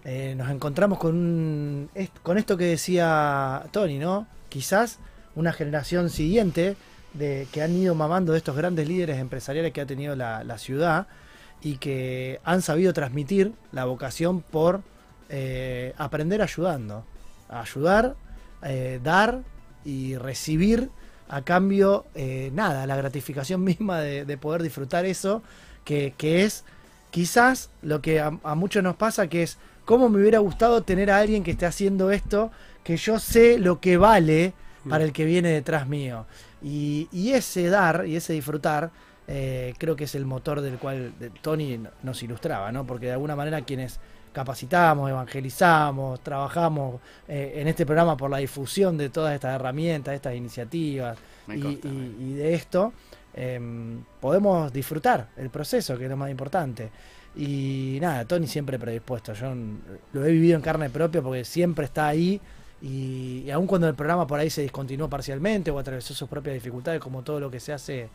eh, nos encontramos con, un- con esto que decía Tony, ¿no? Quizás una generación siguiente de que han ido mamando de estos grandes líderes empresariales que ha tenido la, la ciudad y que han sabido transmitir la vocación por eh, aprender ayudando. Ayudar, eh, dar y recibir a cambio, eh, nada, la gratificación (laughs) misma de, de poder disfrutar eso, que, que es quizás lo que a, a muchos nos pasa que es cómo me hubiera gustado tener a alguien que esté haciendo esto, que yo sé lo que vale para el que viene detrás mío. Y, y ese dar y ese disfrutar eh, creo que es el motor del cual Tony nos ilustraba, ¿no? Porque de alguna manera quienes capacitamos, evangelizamos, trabajamos eh, en este programa por la difusión de todas estas herramientas, estas iniciativas y, consta, y- y de esto, em, podemos disfrutar el proceso, que es lo más importante. Y nada, Tony siempre predispuesto. Yo lo he vivido en carne propia porque siempre está ahí. Y, y aun cuando el programa por ahí se discontinuó parcialmente o atravesó sus propias dificultades, como todo lo que se hace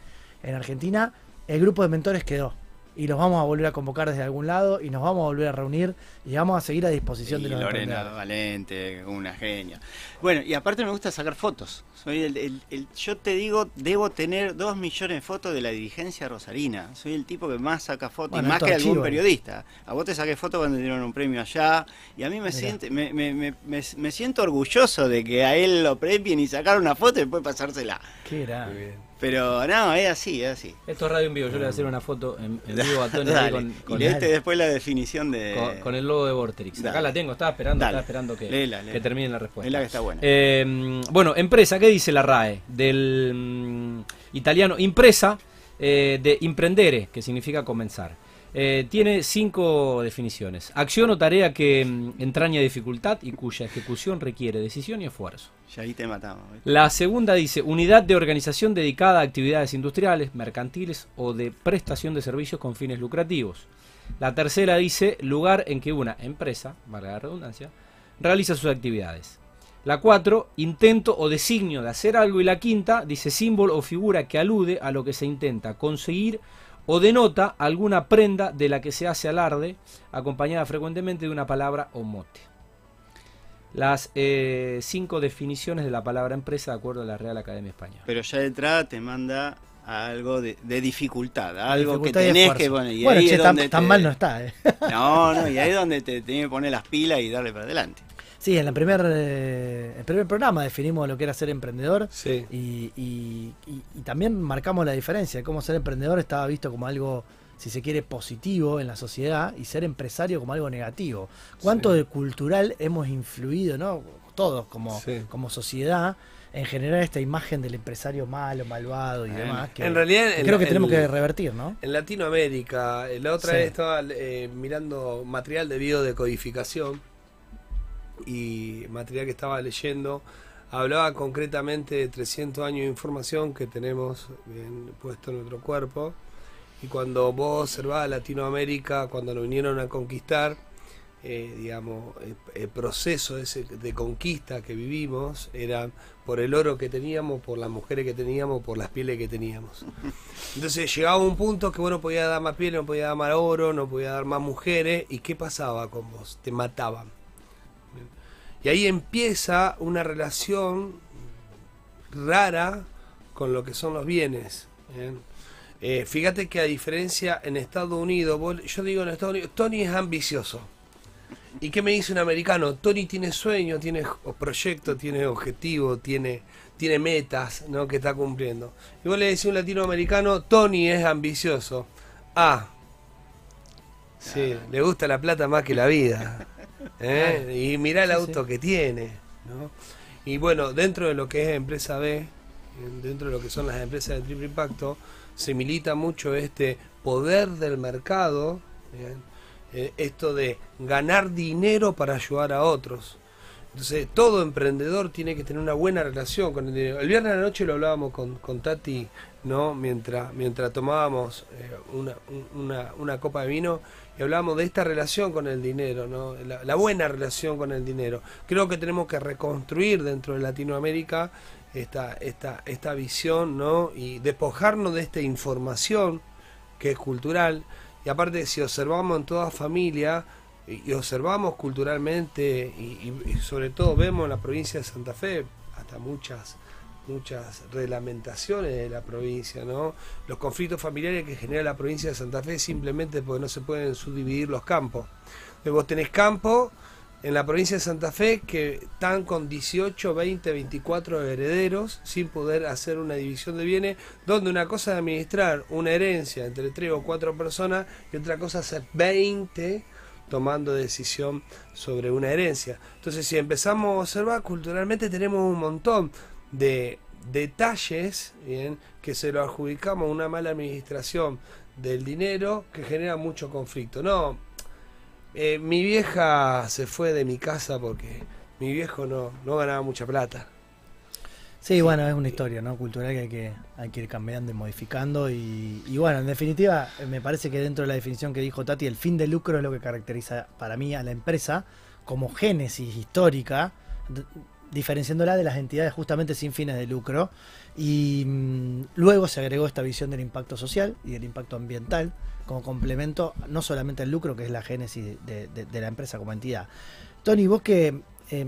en Argentina, el grupo de mentores quedó. Y los vamos a volver a convocar desde algún lado y nos vamos a volver a reunir y vamos a seguir a disposición Y de los Lorena. Valente, una genia. Bueno, y aparte me gusta sacar fotos. Soy el, el- el- yo te digo, debo tener dos millones de fotos de la dirigencia rosarina. Soy el tipo que más saca fotos, Bueno, y más que algún archivo. periodista. A vos te saqué fotos cuando dieron un premio allá, y a mí me, siente, me, me- me- me- me siento orgulloso de que a él lo premien y sacar una foto y después pasársela. Qué grande. Pero no, es así, es así. Esto es radio en vivo. Yo le voy a hacer una foto en, en (laughs) vivo a Tony ahí con, y con, leete después la definición de... con- con el logo de Vorterix. Acá la tengo, estaba esperando, Dale. estaba esperando que, Léela, léela. que termine la respuesta. Es la que está buena. Eh, bueno, empresa, ¿qué dice la RAE? Del mm, italiano impresa, eh, de imprendere, que significa comenzar. Eh, tiene cinco definiciones. Acción o tarea que mm, entraña dificultad y cuya ejecución requiere decisión y esfuerzo. Ahí te matamos. La segunda dice unidad de organización dedicada a actividades industriales, mercantiles o de prestación de servicios con fines lucrativos. La tercera dice lugar en que una empresa, valga la redundancia, realiza sus actividades. La cuatro, intento o designio de hacer algo. Y la quinta dice símbolo o figura que alude a lo que se intenta conseguir o denota alguna prenda de la que se hace alarde, acompañada frecuentemente de una palabra o mote. Las eh, cinco definiciones de la palabra empresa de acuerdo a la Real Academia Española. Pero ya de entrada te manda a algo de, de dificultad, a algo Dificultad que tenés que poner. Y bueno, ahí che, es tan, donde tan te- mal no está, ¿eh? No, no, y ahí es (laughs) donde te tenés que poner las pilas y darle para adelante. Sí, en la primer, eh, el primer programa definimos lo que era ser emprendedor Sí. y, y- y- y también marcamos la diferencia. Cómo ser emprendedor estaba visto como algo, si se quiere, positivo en la sociedad y ser empresario como algo negativo. ¿Cuánto Sí. de cultural hemos influido, no? Todos como, Sí. como sociedad en generar esta imagen del empresario malo, malvado y demás. Que, en realidad, que en creo que tenemos en- que revertir, ¿no? En Latinoamérica, eh, la otra Sí. vez estaba eh, mirando material de biodecodificación y material que estaba leyendo. Hablaba concretamente de 300 años de información que tenemos bien puesto en nuestro cuerpo. Y cuando vos observás Latinoamérica, cuando nos vinieron a conquistar, eh, digamos, el, proceso ese de conquista que vivimos era por el oro que teníamos, por las mujeres que teníamos, por las pieles que teníamos. Entonces llegaba un punto que vos no podías dar más piel, no podías dar más oro, no podías dar más mujeres. ¿Y qué pasaba con vos? Te mataban. Y ahí empieza una relación rara con lo que son los bienes. ¿bien? Eh, fíjate que a diferencia en Estados Unidos, vos- yo digo en Estados Unidos, Tony es ambicioso. ¿Y qué me dice un americano? Tony tiene sueños, tiene o- proyectos, tiene objetivos, tiene, tiene metas ¿no? que está cumpliendo. Y vos le decís a un latinoamericano, Tony es ambicioso. Ah, sí, le gusta la plata más que la vida. (laughs) ¿eh? Y mirá el auto que tiene. ¿no? Y bueno, dentro de lo que es empresa B, eh, dentro de lo que son las empresas de triple impacto, se milita mucho este poder del mercado. Eh, esto de ganar dinero para ayudar a otros. Entonces, todo emprendedor tiene que tener una buena relación con el dinero. El viernes a la noche lo hablábamos con, con Tati, ¿no? Mientras, mientras tomábamos eh, una, un- una, una copa de vino y hablábamos de esta relación con el dinero, ¿no? La, buena relación con el dinero. Creo que tenemos que reconstruir dentro de Latinoamérica esta, esta, esta visión, ¿no? Y despojarnos de esta información que es cultural. Y aparte, si observamos en toda familia y, observamos culturalmente y sobre todo vemos en la provincia de Santa Fe hasta muchas muchas reglamentaciones de la provincia, ¿no? Los conflictos familiares que genera la provincia de Santa Fe simplemente porque no se pueden subdividir los campos. Entonces, vos tenés campo en la provincia de Santa Fe que están con 18, 20, 24 herederos sin poder hacer una división de bienes, donde una cosa es administrar una herencia entre 3 o 4 personas y otra cosa es ser 20 tomando decisión sobre una herencia. Entonces, si empezamos a observar, culturalmente tenemos un montón de detalles bien, que se lo adjudicamos a una mala administración del dinero que genera mucho conflicto. No, eh, mi vieja se fue de mi casa porque mi viejo no, no ganaba mucha plata. Sí, bueno, es una historia ¿no? cultural que hay, que hay que ir cambiando y modificando. Y, y, bueno, en definitiva, eh, me parece que dentro de la definición que dijo Tati, el fin de lucro es lo que caracteriza para mí a la empresa como génesis histórica, diferenciándola de las entidades justamente sin fines de lucro. Y mmm, luego se agregó esta visión del impacto social y del impacto ambiental como complemento, no solamente el lucro, que es la génesis de, de, de la empresa como entidad. Tony, vos que, eh,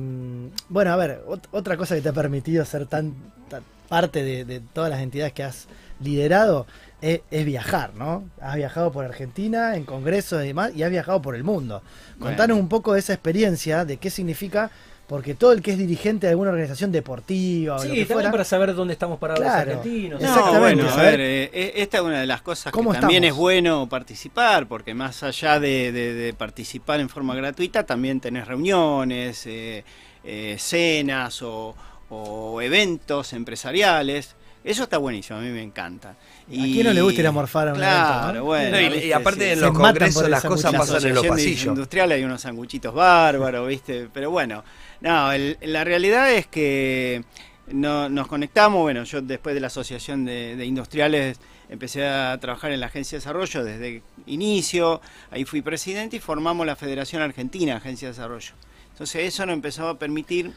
bueno, a ver, ot otra cosa que te ha permitido ser tan, tan parte de, de, todas las entidades que has liderado es, es, viajar, ¿no? Has viajado por Argentina, en congresos y demás, y has viajado por el mundo. Contanos un poco de esa experiencia, de qué significa porque todo el que es dirigente de alguna organización deportiva o sí, lo que también fuera, para saber dónde estamos parados Claro. los argentinos. No, Exactamente, bueno, a saber ver, eh, esta es una de las cosas que ¿Cómo también estamos? es bueno participar, porque más allá de, de- de participar en forma gratuita, también tenés reuniones, eh, eh, cenas o, o eventos empresariales. Eso está buenísimo, a mí me encanta. ¿A quién no le gusta ir a morfar a un Claro, evento, no? bueno. No, y- y aparte sí, en los congresos las cosas pasan en los pasillos. Industrial hay unos sanguchitos bárbaros, ¿viste? Pero bueno, no, el- la realidad es que no- nos conectamos, bueno, yo después de la Asociación de, de Industriales empecé a trabajar en la Agencia de Desarrollo desde inicio, ahí fui presidente y formamos la Federación Argentina de Agencia de Desarrollo. Entonces eso nos empezó a permitir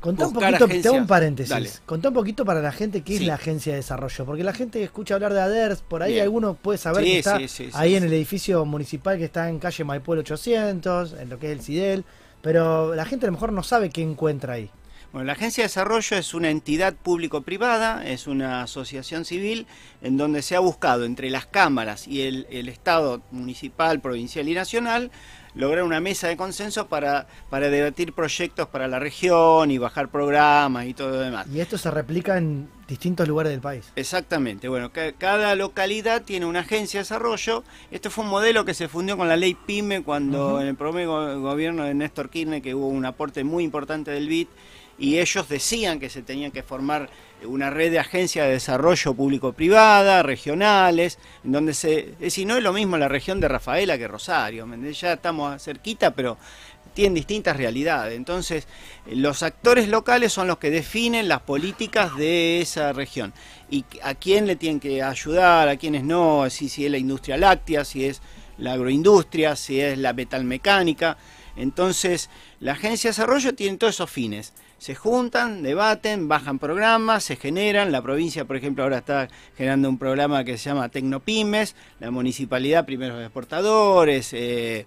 Contá un poquito, te hago un paréntesis. Dale. Contá un poquito para la gente qué Sí. es la agencia de desarrollo, porque la gente escucha hablar de ADERS, por ahí Bien. alguno puede saber Sí, que está sí, ahí en el edificio municipal que está en calle Maipú el 800, en lo que es el CIDEL, pero la gente a lo mejor no sabe qué encuentra ahí. Bueno, la Agencia de Desarrollo es una entidad público-privada, es una asociación civil en donde se ha buscado entre las cámaras y el, el Estado municipal, provincial y nacional lograr una mesa de consenso para, para debatir proyectos para la región y bajar programas y todo lo demás. Y esto se replica en distintos lugares del país. Exactamente, bueno, ca- cada localidad tiene una agencia de desarrollo. Este fue un modelo que se fundió con la ley PYME cuando en el primer go- gobierno de Néstor Kirchner, que hubo un aporte muy importante del BID, y ellos decían que se tenían que formar una red de agencias de desarrollo público-privada, regionales, en donde se... Es decir, no es lo mismo la región de Rafaela que Rosario, ya estamos cerquita, pero tienen distintas realidades. Entonces, los actores locales son los que definen las políticas de esa región. Y a quién le tienen que ayudar, a quiénes no, si, si es la industria láctea, si es la agroindustria, si es la metalmecánica. Entonces, la agencia de desarrollo tiene todos esos fines. Se juntan, debaten, bajan programas, se generan. La provincia, por ejemplo, ahora está generando un programa que se llama Tecnopymes, la municipalidad, primeros exportadores, eh,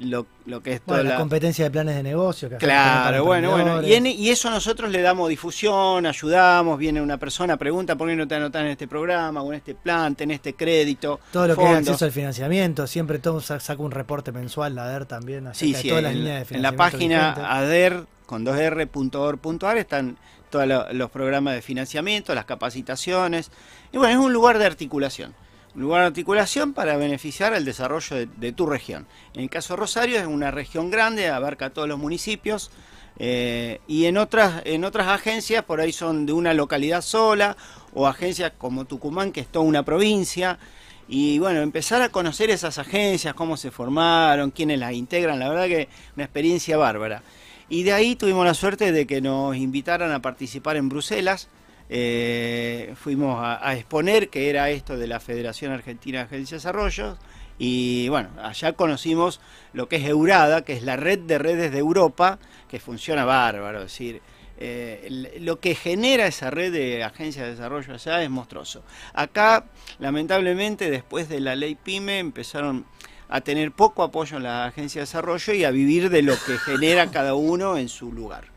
lo, lo que es toda Bueno, la la, competencia de planes de negocio. Que Claro, bueno, bueno. Y, en- y eso nosotros le damos difusión, ayudamos, viene una persona, pregunta por qué no te anotas en este programa o en este plan, en este crédito. Todo lo que es acceso al financiamiento, siempre todo sa- saca un reporte mensual, la ADER también, acerca Sí, todas las en, líneas de en la financiamiento página ader con 2r.org.ar están todos lo- los programas de financiamiento, las capacitaciones. Y bueno, es un lugar de articulación. Lugar de articulación para beneficiar el desarrollo de, de tu región. En el caso de Rosario es una región grande, abarca todos los municipios. eh, y en otras, en otras agencias, por ahí son de una localidad sola, o agencias como Tucumán, que es toda una provincia. Y bueno, empezar a conocer esas agencias, cómo se formaron, quiénes las integran, la verdad que una experiencia bárbara. Y de ahí tuvimos la suerte de que nos invitaran a participar en Bruselas. Eh, fuimos a, exponer que era esto de la Federación Argentina de Agencias de Desarrollo. Y bueno, allá conocimos lo que es Eurada, que es la red de redes de Europa, que funciona bárbaro. Es decir, eh, lo que genera esa red de agencias de desarrollo allá es monstruoso. Acá, lamentablemente, después de la ley PYME, empezaron a tener poco apoyo en la agencia de desarrollo y a vivir de lo que genera cada uno en su lugar.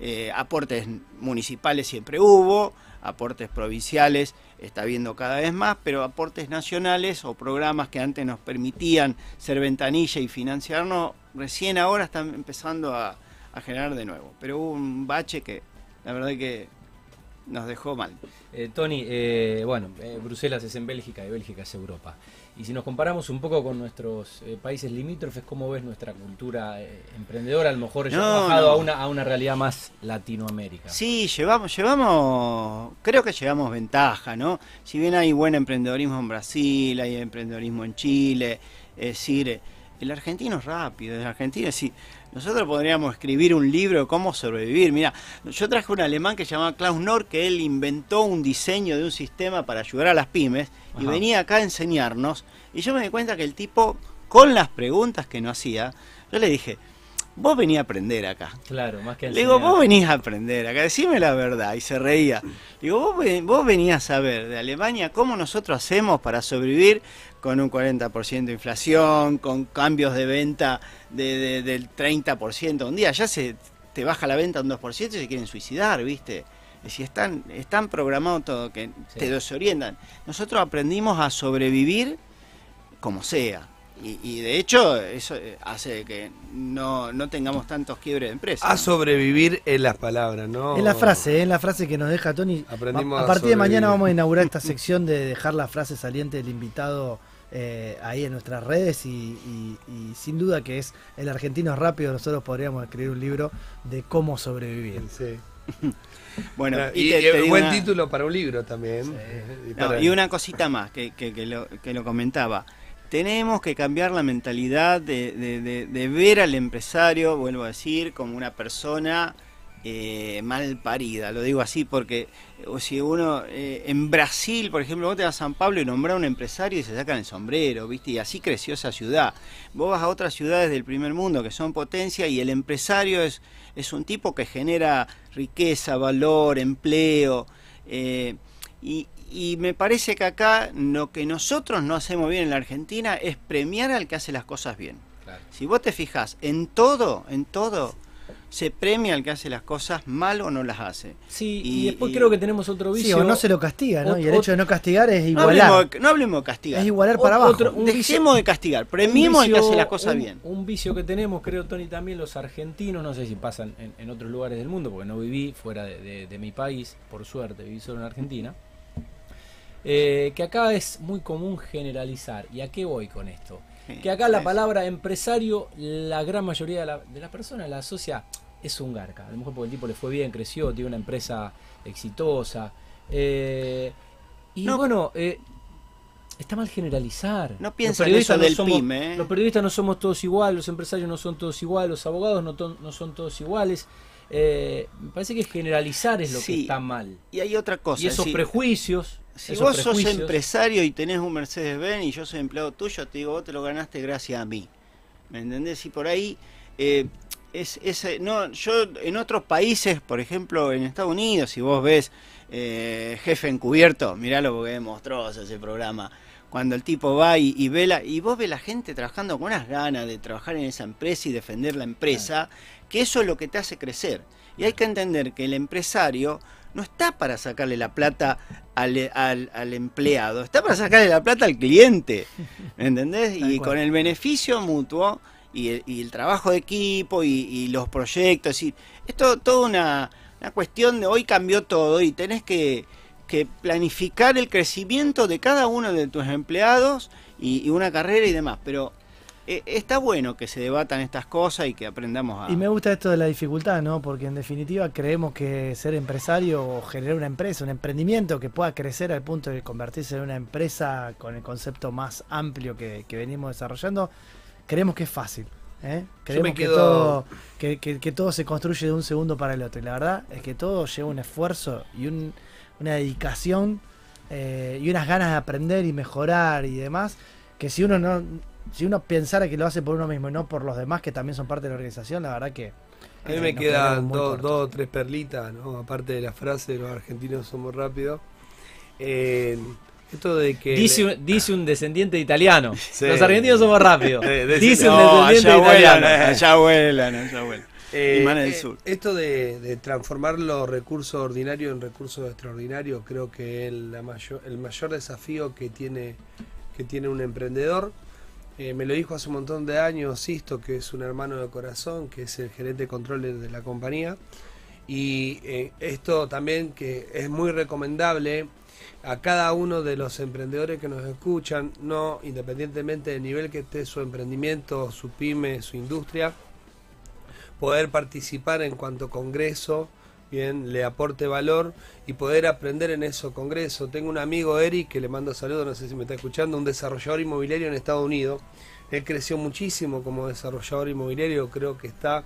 Eh, aportes municipales siempre hubo, aportes provinciales está viendo cada vez más, pero aportes nacionales o programas que antes nos permitían ser ventanilla y financiarnos recién ahora están empezando a, generar de nuevo. Pero hubo un bache que la verdad que nos dejó mal. Eh, Tony, eh, bueno, eh, Bruselas es en Bélgica y Bélgica es Europa. Y si nos comparamos un poco con nuestros eh, países limítrofes, ¿cómo ves nuestra cultura eh, emprendedora? A lo mejor ya No, bajado no. A, una, a una realidad más Latinoamérica. Sí, llevamos, llevamos, creo que llevamos ventaja, ¿no? Si bien hay buen emprendedorismo en Brasil, hay emprendedorismo en Chile, es decir, el argentino es rápido, el argentino es decir, nosotros podríamos escribir un libro de cómo sobrevivir. Mira, yo traje un alemán que se llamaba Klaus Nord, que él inventó un diseño de un sistema para ayudar a las pymes y venía acá a enseñarnos. Y yo me di cuenta que el tipo, con las preguntas que nos hacía, yo le dije, vos venís a aprender acá. Claro, más que Le digo, vos venís a aprender acá, decime la verdad. Y se reía. Digo, vos, vos venías a ver de Alemania cómo nosotros hacemos para sobrevivir con un 40% de inflación, con cambios de venta de, de- del 30%. Un día ya se te baja la venta un 2% y se quieren suicidar, ¿viste? Es decir, están, están programados todo, que Sí. te desorientan. Nosotros aprendimos a sobrevivir como sea. Y, y de hecho, eso eh, hace que no, no tengamos tantos quiebres de empresa. A sobrevivir en las palabras, ¿no? Es la frase, es la frase que nos deja Tony. Aprendimos a, a a partir de mañana vamos a inaugurar esta (laughs) sección de dejar la frase saliente del invitado eh, ahí en nuestras redes y, y- y sin duda que es el argentino es rápido. Nosotros podríamos escribir un libro de cómo sobrevivir. Sí. (laughs) Bueno, y, y, te- eh, buen una- título para un libro también. Y no, para- y una cosita más que, que- que lo, que lo comentaba. Tenemos que cambiar la mentalidad de, ver al empresario, vuelvo a decir, como una persona eh, mal parida. Lo digo así porque o si uno eh, en Brasil, por ejemplo, vos te vas a San Pablo y nombrás a un empresario y se sacan el sombrero, ¿viste? Y así creció esa ciudad. Vos vas a otras ciudades del primer mundo que son potencia y el empresario es, es un tipo que genera riqueza, valor, empleo. eh, y, y me parece que acá lo que nosotros no hacemos bien en la Argentina es premiar al que hace las cosas bien. Claro. Si vos te fijas, en todo, en todo, se premia al que hace las cosas mal o no las hace. Sí, y, Y- después y- creo que tenemos otro Sí, vicio. o no se lo castiga, ¿no? Ot- Y el hecho de no castigar es No igualar. hablemos, de- no hablemos de castigar. Es igualar para Ot- abajo. otro- un vicio- Dejemos de castigar, Un premiemos al que hace las cosas un- bien. Un vicio que tenemos, creo, Tony, también los argentinos, no sé si pasan en, en otros lugares del mundo, porque no viví fuera de, de- de mi país, por suerte, viví solo en Argentina. Eh, que acá es muy común generalizar. ¿Y a qué voy con esto? Que acá la palabra empresario, la gran mayoría de la, de la personas la asocia, es un garca. A lo mejor porque el tipo le fue bien, creció, tiene una empresa exitosa. eh, y No. bueno, eh, está mal generalizar. No Los piensan periodistas eso del somos- pyme, ¿eh? Los periodistas no somos todos iguales, los empresarios no son todos iguales, los abogados no, no son todos iguales. Me parece que generalizar es lo que está mal. Y hay otra cosa. y esos prejuicios. Si esos vos sos empresario y tenés un Mercedes-Benz y yo soy empleado tuyo, te digo, vos te lo ganaste gracias a mí. ¿Me entendés? Y por ahí, eh, es, es, no, yo en otros países, por ejemplo en Estados Unidos, si vos ves eh, Jefe Encubierto, miralo porque es monstruoso ese programa, cuando el tipo va y, y ve la, y vos ves la gente trabajando con unas ganas de trabajar en esa empresa y defender la empresa, que eso es lo que te hace crecer. Y hay que entender que el empresario no está para sacarle la plata al, al- al empleado, está para sacarle la plata al cliente. ¿Me (laughs) entendés? Y con el beneficio mutuo y el, y el trabajo de equipo y, y los proyectos. Y esto toda una, una cuestión de hoy cambió todo y tenés que, que planificar el crecimiento de cada uno de tus empleados y, y una carrera y demás. Pero eh, está bueno que se debatan estas cosas y que aprendamos a... Y me gusta esto de la dificultad, ¿no? Porque en definitiva creemos que ser empresario o generar una empresa, un emprendimiento que pueda crecer al punto de convertirse en una empresa con el concepto más amplio que, que venimos desarrollando, creemos que es fácil. ¿eh? Creemos que, todo, que, que- que todo se construye de un segundo para el otro. Y la verdad es que todo lleva un esfuerzo y un- una dedicación eh, y unas ganas de aprender y mejorar y demás, que si uno no... Si uno pensara que lo hace por uno mismo y no por los demás que también son parte de la organización, la verdad que A mí eh, me quedan dos, o tres perlitas, ¿no? Aparte de la frase, los argentinos somos rápidos. Eh, esto de que... Dice un, dice un descendiente de italiano. (laughs) Sí. Los argentinos somos rápidos. Eh, de- dice un descendiente allá de vuelan, italiano. allá vuelan, allá vuelan. Eh, del eh, Sur. Esto de, de transformar los recursos ordinarios en recursos extraordinarios creo que es la mayor, el mayor desafío que tiene, que tiene un emprendedor. Eh, me lo dijo hace un montón de años Sisto, que es un hermano de corazón, que es el gerente de control de, la compañía. Y eh, esto también que es muy recomendable a cada uno de los emprendedores que nos escuchan, no independientemente del nivel que esté su emprendimiento, su pyme, su industria, poder participar en cuanto congreso, bien, le aporte valor y poder aprender en esos congresos. Tengo un amigo Eric que le mando saludos, no sé si me está escuchando, un desarrollador inmobiliario en Estados Unidos. Él creció muchísimo como desarrollador inmobiliario, creo que está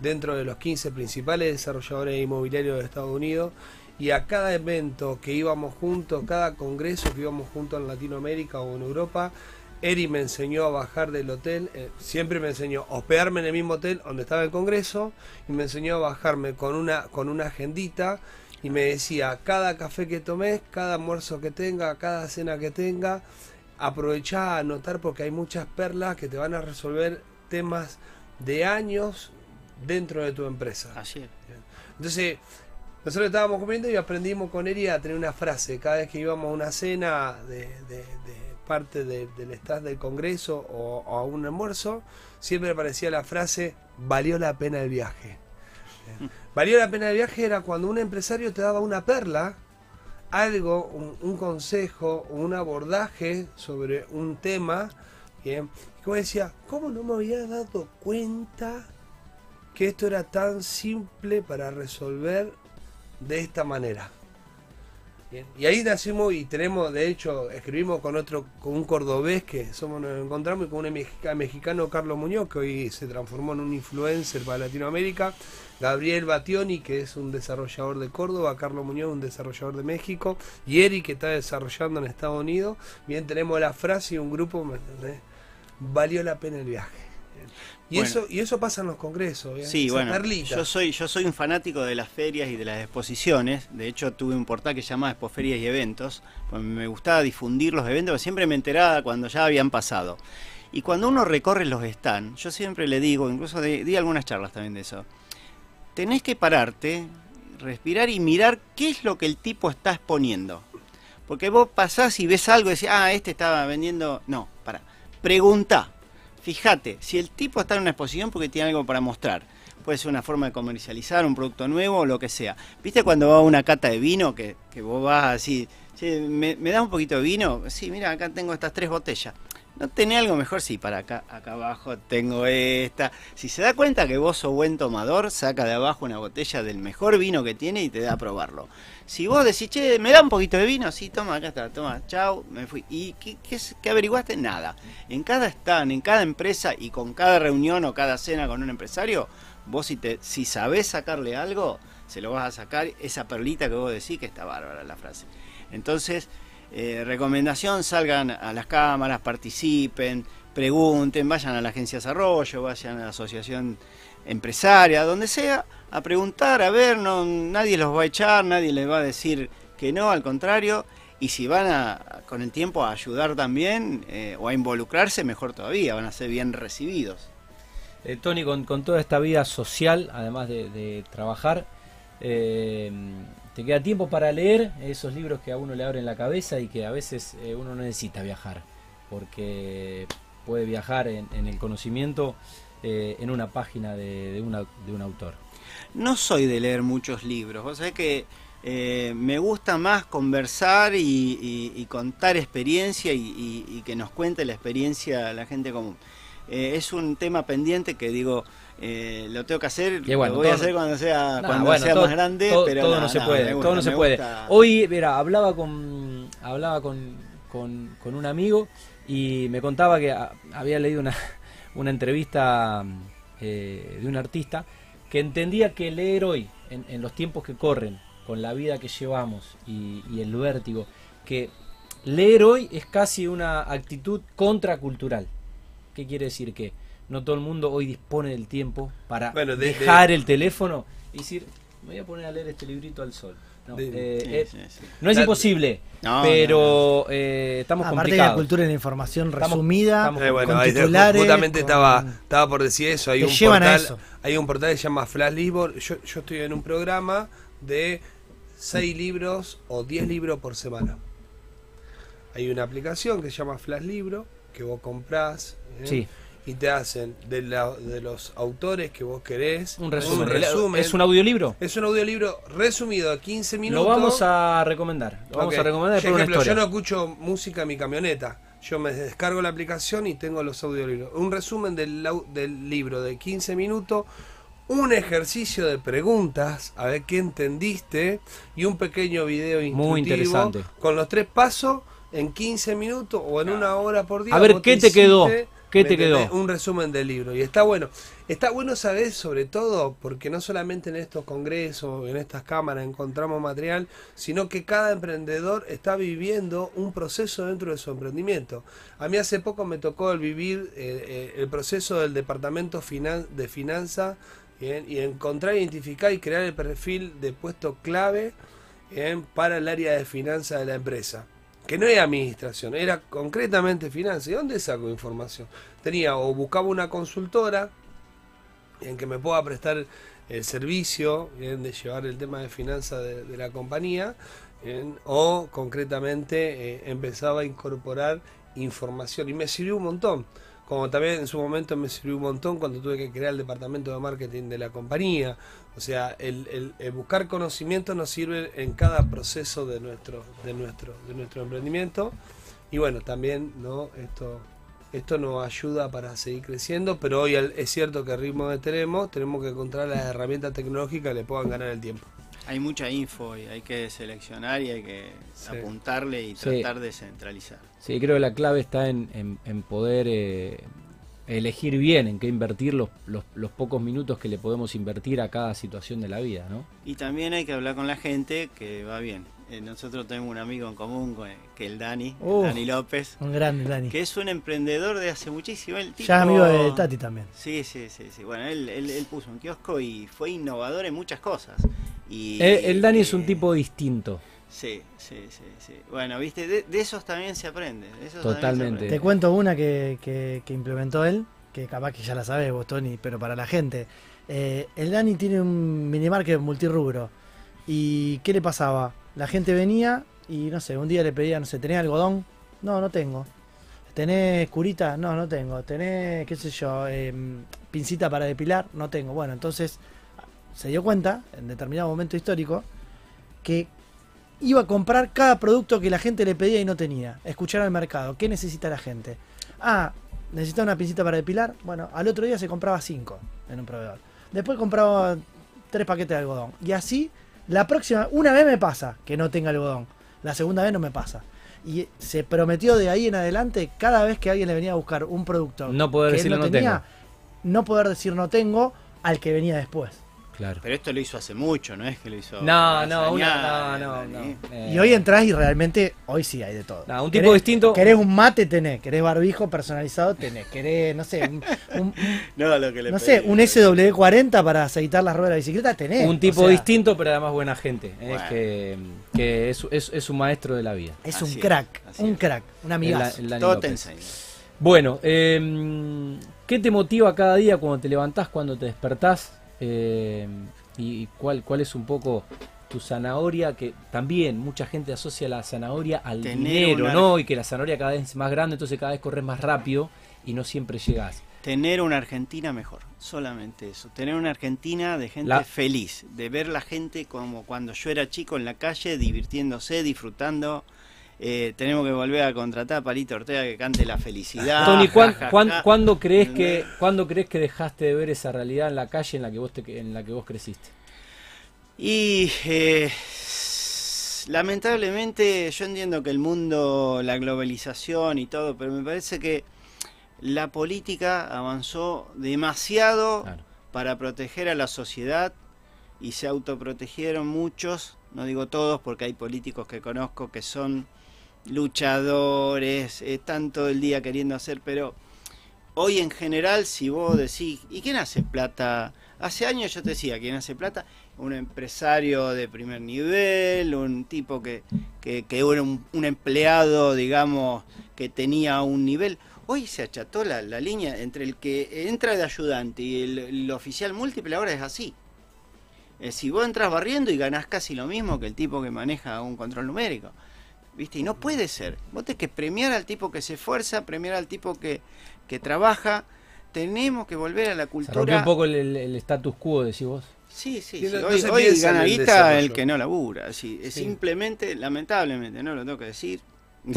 dentro de los 15 principales desarrolladores inmobiliarios de Estados Unidos. Y a cada evento que íbamos juntos, cada congreso que íbamos juntos en Latinoamérica o en Europa, Eri me enseñó a bajar del hotel, eh, siempre me enseñó a hospedarme en el mismo hotel donde estaba el congreso y me enseñó a bajarme con una, con una agendita y me decía, cada café que tomes, cada almuerzo que tenga, cada cena que tenga, aprovechá a anotar porque hay muchas perlas que te van a resolver temas de años dentro de tu empresa. Así es. Entonces, nosotros estábamos comiendo y aprendimos con Eri a tener una frase. Cada vez que íbamos a una cena de, de- de parte de- del staff del Congreso o, o a un almuerzo, siempre aparecía la frase, valió la pena el viaje. (laughs) Valió la pena el viaje era cuando un empresario te daba una perla, algo, un, un consejo, un abordaje sobre un tema, bien, y como decía, ¿cómo no me había dado cuenta que esto era tan simple para resolver de esta manera? Y ahí nacimos y tenemos, de hecho, escribimos con otro, con un cordobés que somos, nos encontramos y con un mexica- mexicano Carlos Muñoz, que hoy se transformó en un influencer para Latinoamérica, Gabriel Bationi, que es un desarrollador de Córdoba, Carlos Muñoz, un desarrollador de México, y Eric, que está desarrollando en Estados Unidos. Bien, tenemos la frase y un grupo. Valió la pena el viaje. Y, Bueno. eso, y eso pasa en los congresos. ¿bien? Sí, Esa bueno, perlita. yo soy, yo soy un fanático de las ferias y de las exposiciones. De hecho, tuve un portal que se llamaba Expoferias y Eventos. Pues me gustaba difundir los eventos, siempre me enteraba cuando ya habían pasado. Y cuando uno recorre los stands, yo siempre le digo, incluso di, di algunas charlas también de eso, tenés que pararte, respirar y mirar qué es lo que el tipo está exponiendo. Porque vos pasás y ves algo y decís, ah, este estaba vendiendo... No, para. Pregunta. Fíjate, si el tipo está en una exposición porque tiene algo para mostrar. Puede ser una forma de comercializar un producto nuevo o lo que sea. ¿Viste cuando va a una cata de vino que, que vos vas así, "Che, ¿me, ¿me das un poquito de vino? Sí, mira, acá tengo estas tres botellas. ¿No tenés algo mejor? Sí, para acá, acá abajo tengo esta. Si se da cuenta que vos sos buen tomador, saca de abajo una botella del mejor vino que tiene y te da a probarlo. Si vos decís, che, ¿me da un poquito de vino? Sí, toma, acá está, toma, chau, me fui. ¿Y qué, qué, qué averiguaste? Nada. En cada stand, en cada empresa y con cada reunión o cada cena con un empresario, vos si, te, si sabés sacarle algo, se lo vas a sacar esa perlita que vos decís que está bárbara la frase. Entonces, eh, recomendación, salgan a las cámaras, participen, pregunten, vayan a la agencia de desarrollo, vayan a la asociación empresaria, donde sea, a preguntar, a ver, no, nadie los va a echar, nadie les va a decir que no, al contrario, y si van a, con el tiempo a ayudar también eh, o a involucrarse, mejor todavía, van a ser bien recibidos. Eh, Tony, con, toda esta vida social, además de, de trabajar, eh, ¿te queda tiempo para leer esos libros que a uno le abren la cabeza y que a veces eh, uno no necesita viajar? Porque puede viajar en, el conocimiento eh, en una página de, un autor. No soy de leer muchos libros, o sea que eh, me gusta más conversar y, contar experiencia y, que nos cuente la experiencia la gente común. Es un tema pendiente que digo, eh, lo tengo que hacer, Y bueno, lo voy a hacer cuando sea, Nah, cuando bueno, sea todo- más grande, todo, pero todo no se nada, puede, gusta, todo no se puede. gusta. Hoy, mira, hablaba con hablaba con, con, con un amigo y me contaba que ah, había leído una, (laughs) una entrevista eh, de un artista que entendía que leer hoy, en, en los tiempos que corren, con la vida que llevamos y, y el vértigo, que leer hoy es casi una actitud contracultural. ¿Qué quiere decir? Que no todo el mundo hoy dispone del tiempo para Bueno, de- dejar el teléfono y decir, me voy a poner a leer este librito al sol. No, De- eh, Sí, eh, sí, sí. no es La- imposible, No, pero eh, estamos Aparte de la complicados. cultura de la información Estamos- resumida, estamos Eh, bueno, con titulares, justamente con- estaba, estaba por decir eso. Hay un portal, eso. hay un portal que se llama Flash Libro. Yo, yo estoy en un programa de 6 libros o 10 libros por semana. Hay una aplicación que se llama Flash Libro, que vos comprás. ¿eh? Sí. Y te hacen de, la- de los autores que vos querés. Un resumen. resumen. ¿Es un audiolibro? Es un audiolibro resumido de 15 minutos. Lo vamos a recomendar. Lo vamos a recomendar Por una ejemplo, historia. yo no escucho música en mi camioneta. Yo me descargo la aplicación y tengo los audiolibros. Un resumen del, del libro de 15 minutos, un ejercicio de preguntas, a ver qué entendiste, y un pequeño video instructivo Muy interesante. con los tres pasos en 15 minutos o en una hora por día. A ver, ¿qué te quedó? ¿Qué ¿me te quedó? Un resumen del libro. Y está bueno. Está bueno saber sobre todo, porque no solamente en estos congresos, en estas cámaras encontramos material, sino que cada emprendedor está viviendo un proceso dentro de su emprendimiento. A mí hace poco me tocó el vivir eh, eh, el proceso del departamento finan- de finanzas bien, y encontrar, identificar y crear el perfil de puesto clave bien, para el área de finanzas de la empresa. Que no era administración, era concretamente finanzas. ¿Y dónde saco información? Tenía o buscaba una consultora en que me pueda prestar el servicio de llevar el tema de finanzas de, la compañía, o concretamente eh, empezaba a incorporar información y me sirvió un montón. Como también en su momento me sirvió un montón cuando tuve que crear el departamento de marketing de la compañía. O sea, el, el- el buscar conocimiento nos sirve en cada proceso de nuestro, de nuestro, de nuestro emprendimiento. Y bueno, también no esto esto nos ayuda para seguir creciendo, pero hoy es cierto que el ritmo que tenemos, tenemos que encontrar las herramientas tecnológicas que le puedan ganar el tiempo. Hay mucha info y hay que seleccionar y hay que Sí. apuntarle y Sí. tratar de centralizar. Sí, creo que la clave está en, en- en poder eh, elegir bien en qué invertir los, los, los pocos minutos que le podemos invertir a cada situación de la vida, ¿no? Y también hay que hablar con la gente que va bien. Eh, nosotros tenemos un amigo en común que el Dani, el Uh. Dani López, Un grande, Dani. que es un emprendedor de hace muchísimo. El tipo... Ya es amigo de Tati también. Sí, sí, sí, sí. Bueno, él, él, él puso un kiosco y fue innovador en muchas cosas. Y, El, el Dani es un eh, tipo distinto. Sí, sí, sí, sí. Bueno, viste, de, de esos también se aprende. de esos se Totalmente. aprende. Te cuento una que, que- que implementó él, que capaz que ya la sabes vos, Tony, pero para la gente. Eh, el Dani tiene un minimarket multirrubro. ¿Y qué le pasaba? La gente venía y, no sé, un día le pedía, no sé, ¿tenés algodón? No, no tengo. ¿Tenés curita? No, no tengo. ¿Tenés, qué sé yo, em, pincita para depilar? No tengo. Bueno, entonces se dio cuenta, en determinado momento histórico, que iba a comprar cada producto que la gente le pedía y no tenía. Escuchar al mercado. ¿Qué necesita la gente? Ah, necesita una pincita para depilar. Bueno, al otro día se compraba cinco en un proveedor. Después compraba tres paquetes de algodón. Y así, la próxima, una vez me pasa que no tenga algodón. La segunda vez no me pasa. Y se prometió de ahí en adelante, cada vez que alguien le venía a buscar un producto No poder que él decirle no tenía, no poder decir no tengo al que venía después. Claro. Pero esto lo hizo hace mucho, ¿no es que lo hizo? No, no, una, no, no, no. Eh, Y hoy entras y realmente, hoy sí hay de todo. No, un tipo Querés- distinto. Querés un mate, tenés. Querés barbijo personalizado, tenés. Querés, no sé, un, un- (laughs) No, lo que le no sé, un SW40 para aceitar las ruedas de la bicicleta, tenés. un tipo O sea, distinto, pero además buena gente. eh, Bueno. que, que es, es- es un maestro de la vida. Es Así un es, crack, un es. crack, un amigazo. el Todo te enseña. Bueno, eh, ¿qué te motiva cada día cuando te levantás, cuando te despertás? Eh, ¿Y cuál, cuál es un poco tu zanahoria? Que también mucha gente asocia la zanahoria al Tener dinero, una- ¿no? Y que la zanahoria cada vez es más grande, entonces cada vez corres más rápido y no siempre llegás. Tener una Argentina mejor, solamente eso. Tener una Argentina de gente La- feliz, de ver la gente como cuando yo era chico en la calle, divirtiéndose, disfrutando. Eh, tenemos que volver a contratar a Palito Ortega que cante la felicidad. Tony, ¿cuán- ja, ja, cuán- ja. ¿cuándo crees que cuándo crees que dejaste de ver esa realidad en la calle en la que vos te- en la que vos creciste? Y eh, lamentablemente yo entiendo que el mundo, la globalización y todo, pero me parece que la política avanzó demasiado Claro. para proteger a la sociedad y se autoprotegieron muchos, no digo todos porque hay políticos que conozco que son luchadores, eh, están todo el día queriendo hacer, pero hoy en general si vos decís, ¿y quién hace plata? Hace años yo te decía, ¿quién hace plata? Un empresario de primer nivel, un tipo que, que, que era un, un empleado, digamos, que tenía un nivel. Hoy se acható la, la línea entre el que entra de ayudante y el, el oficial múltiple, ahora es así. Eh, si vos entras barriendo y ganás casi lo mismo que el tipo que maneja un control numérico. ¿Viste? Y no puede ser. Vos tenés que premiar al tipo que se esfuerza, premiar al tipo que, que trabaja. Tenemos que volver a la Se cultura. un poco el, el- el status quo, decís vos. Sí, sí, Sí, sí. no- Hoy, se hoy gana el guita desarrollo. el que no labura. Sí, es Sí. Simplemente, lamentablemente, no lo tengo que decir. (laughs)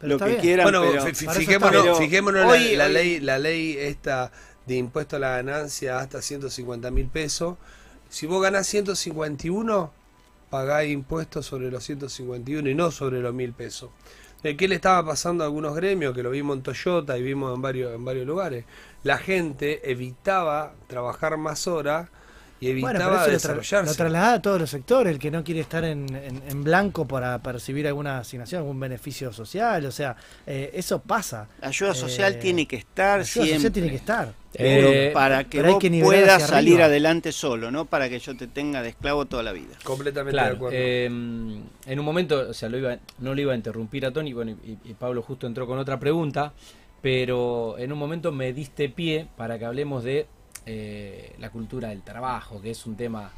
Lo que bien. quieran, Bueno, pero... fijémonos. Pero fijémonos hoy- la, la hoy- ley, la ley esta de impuesto a la ganancia hasta 150 mil pesos. Si vos ganás 151, pagás impuestos sobre los 151 y no sobre los mil pesos. ¿De qué le estaba pasando a algunos gremios que lo vimos en Toyota y vimos en varios, en varios lugares? La gente evitaba trabajar más horas y Bueno, pero evitaba lo, tra- desarrollarse. lo traslada a todos los sectores, el que no quiere estar en, en- en blanco para percibir alguna asignación, algún beneficio social, o sea, eh, eso pasa. Ayuda social Eh, tiene que estar La ayuda siempre. social tiene que estar. Pero Eh, para que vos que puedas salir arriba. adelante solo, no para que yo te tenga de esclavo toda la vida. Completamente de Claro, acuerdo. eh, en un momento, o sea, lo iba, no le iba a interrumpir a Tony, bueno, y, y Pablo justo entró con otra pregunta, pero en un momento me diste pie para que hablemos de eh, la cultura del trabajo, que es un tema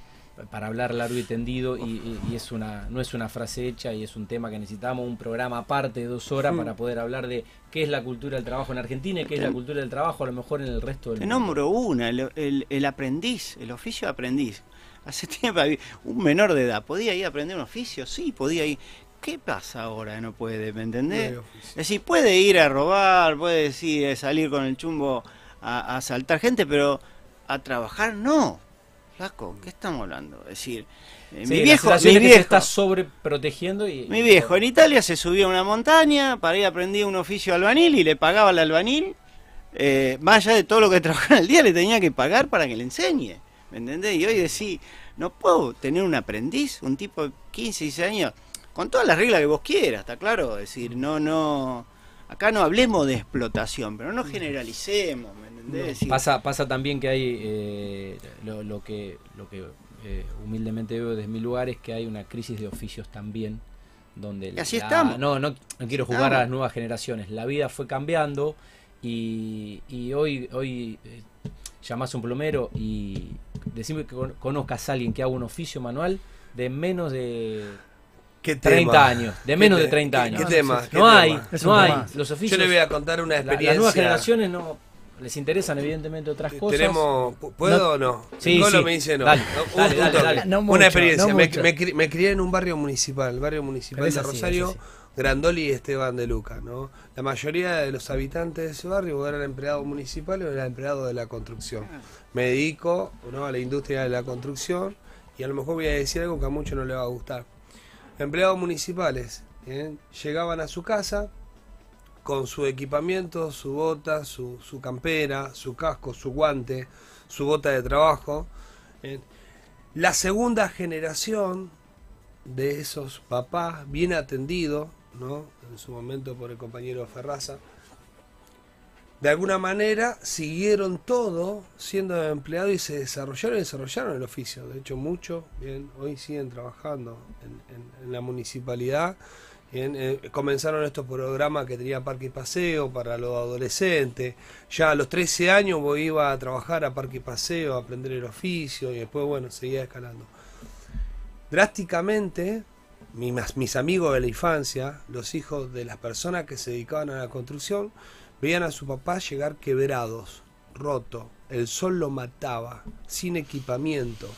para hablar largo y tendido y, y- y es una no es una frase hecha y es un tema que necesitamos un programa aparte de dos horas para poder hablar de qué es la cultura del trabajo en Argentina y qué es la cultura del trabajo a lo mejor en el resto del Te mundo. nombro una, el, el- el aprendiz, el oficio de aprendiz. Hace tiempo había- un menor de edad podía ir a aprender un oficio, sí, podía ir. ¿Qué pasa ahora? No puede, ¿me entendés? No. Es decir, puede ir a robar, puede decir, salir con el chumbo a, a asaltar gente, pero a trabajar no. Flaco, ¿qué estamos hablando? Es decir, eh, Sí, mi viejo, mi viejo, está sobreprotegiendo y mi viejo en Italia se subía a una montaña para ir a aprender un oficio albanil y le pagaba al albanil, eh, más allá de todo lo que (laughs) trabajaba el día, le tenía que pagar para que le enseñe. ¿Me entendés? Y hoy decís, no puedo tener un aprendiz, un tipo de 15, 16 años, con todas las reglas que vos quieras, ¿está claro? Es decir, no, no. Acá no hablemos de explotación, pero no generalicemos, ¿me entendés? Pasa, pasa también que hay eh, lo, lo que, lo que eh, humildemente veo desde mi lugar es que hay una crisis de oficios también. Donde Y así la- estamos. No, no, no quiero jugar Estamos. a las nuevas generaciones. La vida fue cambiando y, y hoy, hoy eh, llamás a un plomero y decime que con- conozcas a alguien que haga un oficio manual de menos de ¿Qué 30 tema? años. De menos ¿Qué de te- 30 qué- años. ¿Qué No, tema? sí, ¿Qué No tema? hay, no hay. Los Yo oficios. le voy a contar una la- experiencia. las nuevas generaciones no les interesan evidentemente otras cosas. Tenemos, ¿pu- ¿Puedo o no? Sí, Nicolo sí. me dice no. Dale, No, un- dale, un dale, toque. dale. No mucho, Una experiencia. me, crié en un barrio municipal, el barrio municipal de Rosario. Grandoli y Esteban de Luca. ¿no? La mayoría de los habitantes de ese barrio eran empleados municipales o eran empleados de la construcción. Me dedico ¿no? a la industria de la construcción y a lo mejor voy a decir algo que a muchos no les va a gustar. Empleados municipales ¿bien? llegaban a su casa con su equipamiento, su bota, su, su campera, su casco, su guante, su bota de trabajo. ¿bien? La segunda generación de esos papás, bien atendido, ¿no? en su momento por el compañero Ferraza, de alguna manera siguieron todo siendo empleados y se desarrollaron y desarrollaron el oficio. De hecho, muchos hoy siguen trabajando en la municipalidad. Eh, comenzaron estos programas que tenía Parque y Paseo para los adolescentes. Ya a los 13 años vos iba a trabajar a Parque y Paseo, a aprender el oficio y después, bueno, seguía escalando. Drásticamente, mi- mas- mis amigos de la infancia, los hijos de las personas que se dedicaban a la construcción, veían a su papá llegar quebrados, roto, el sol lo mataba, sin equipamiento,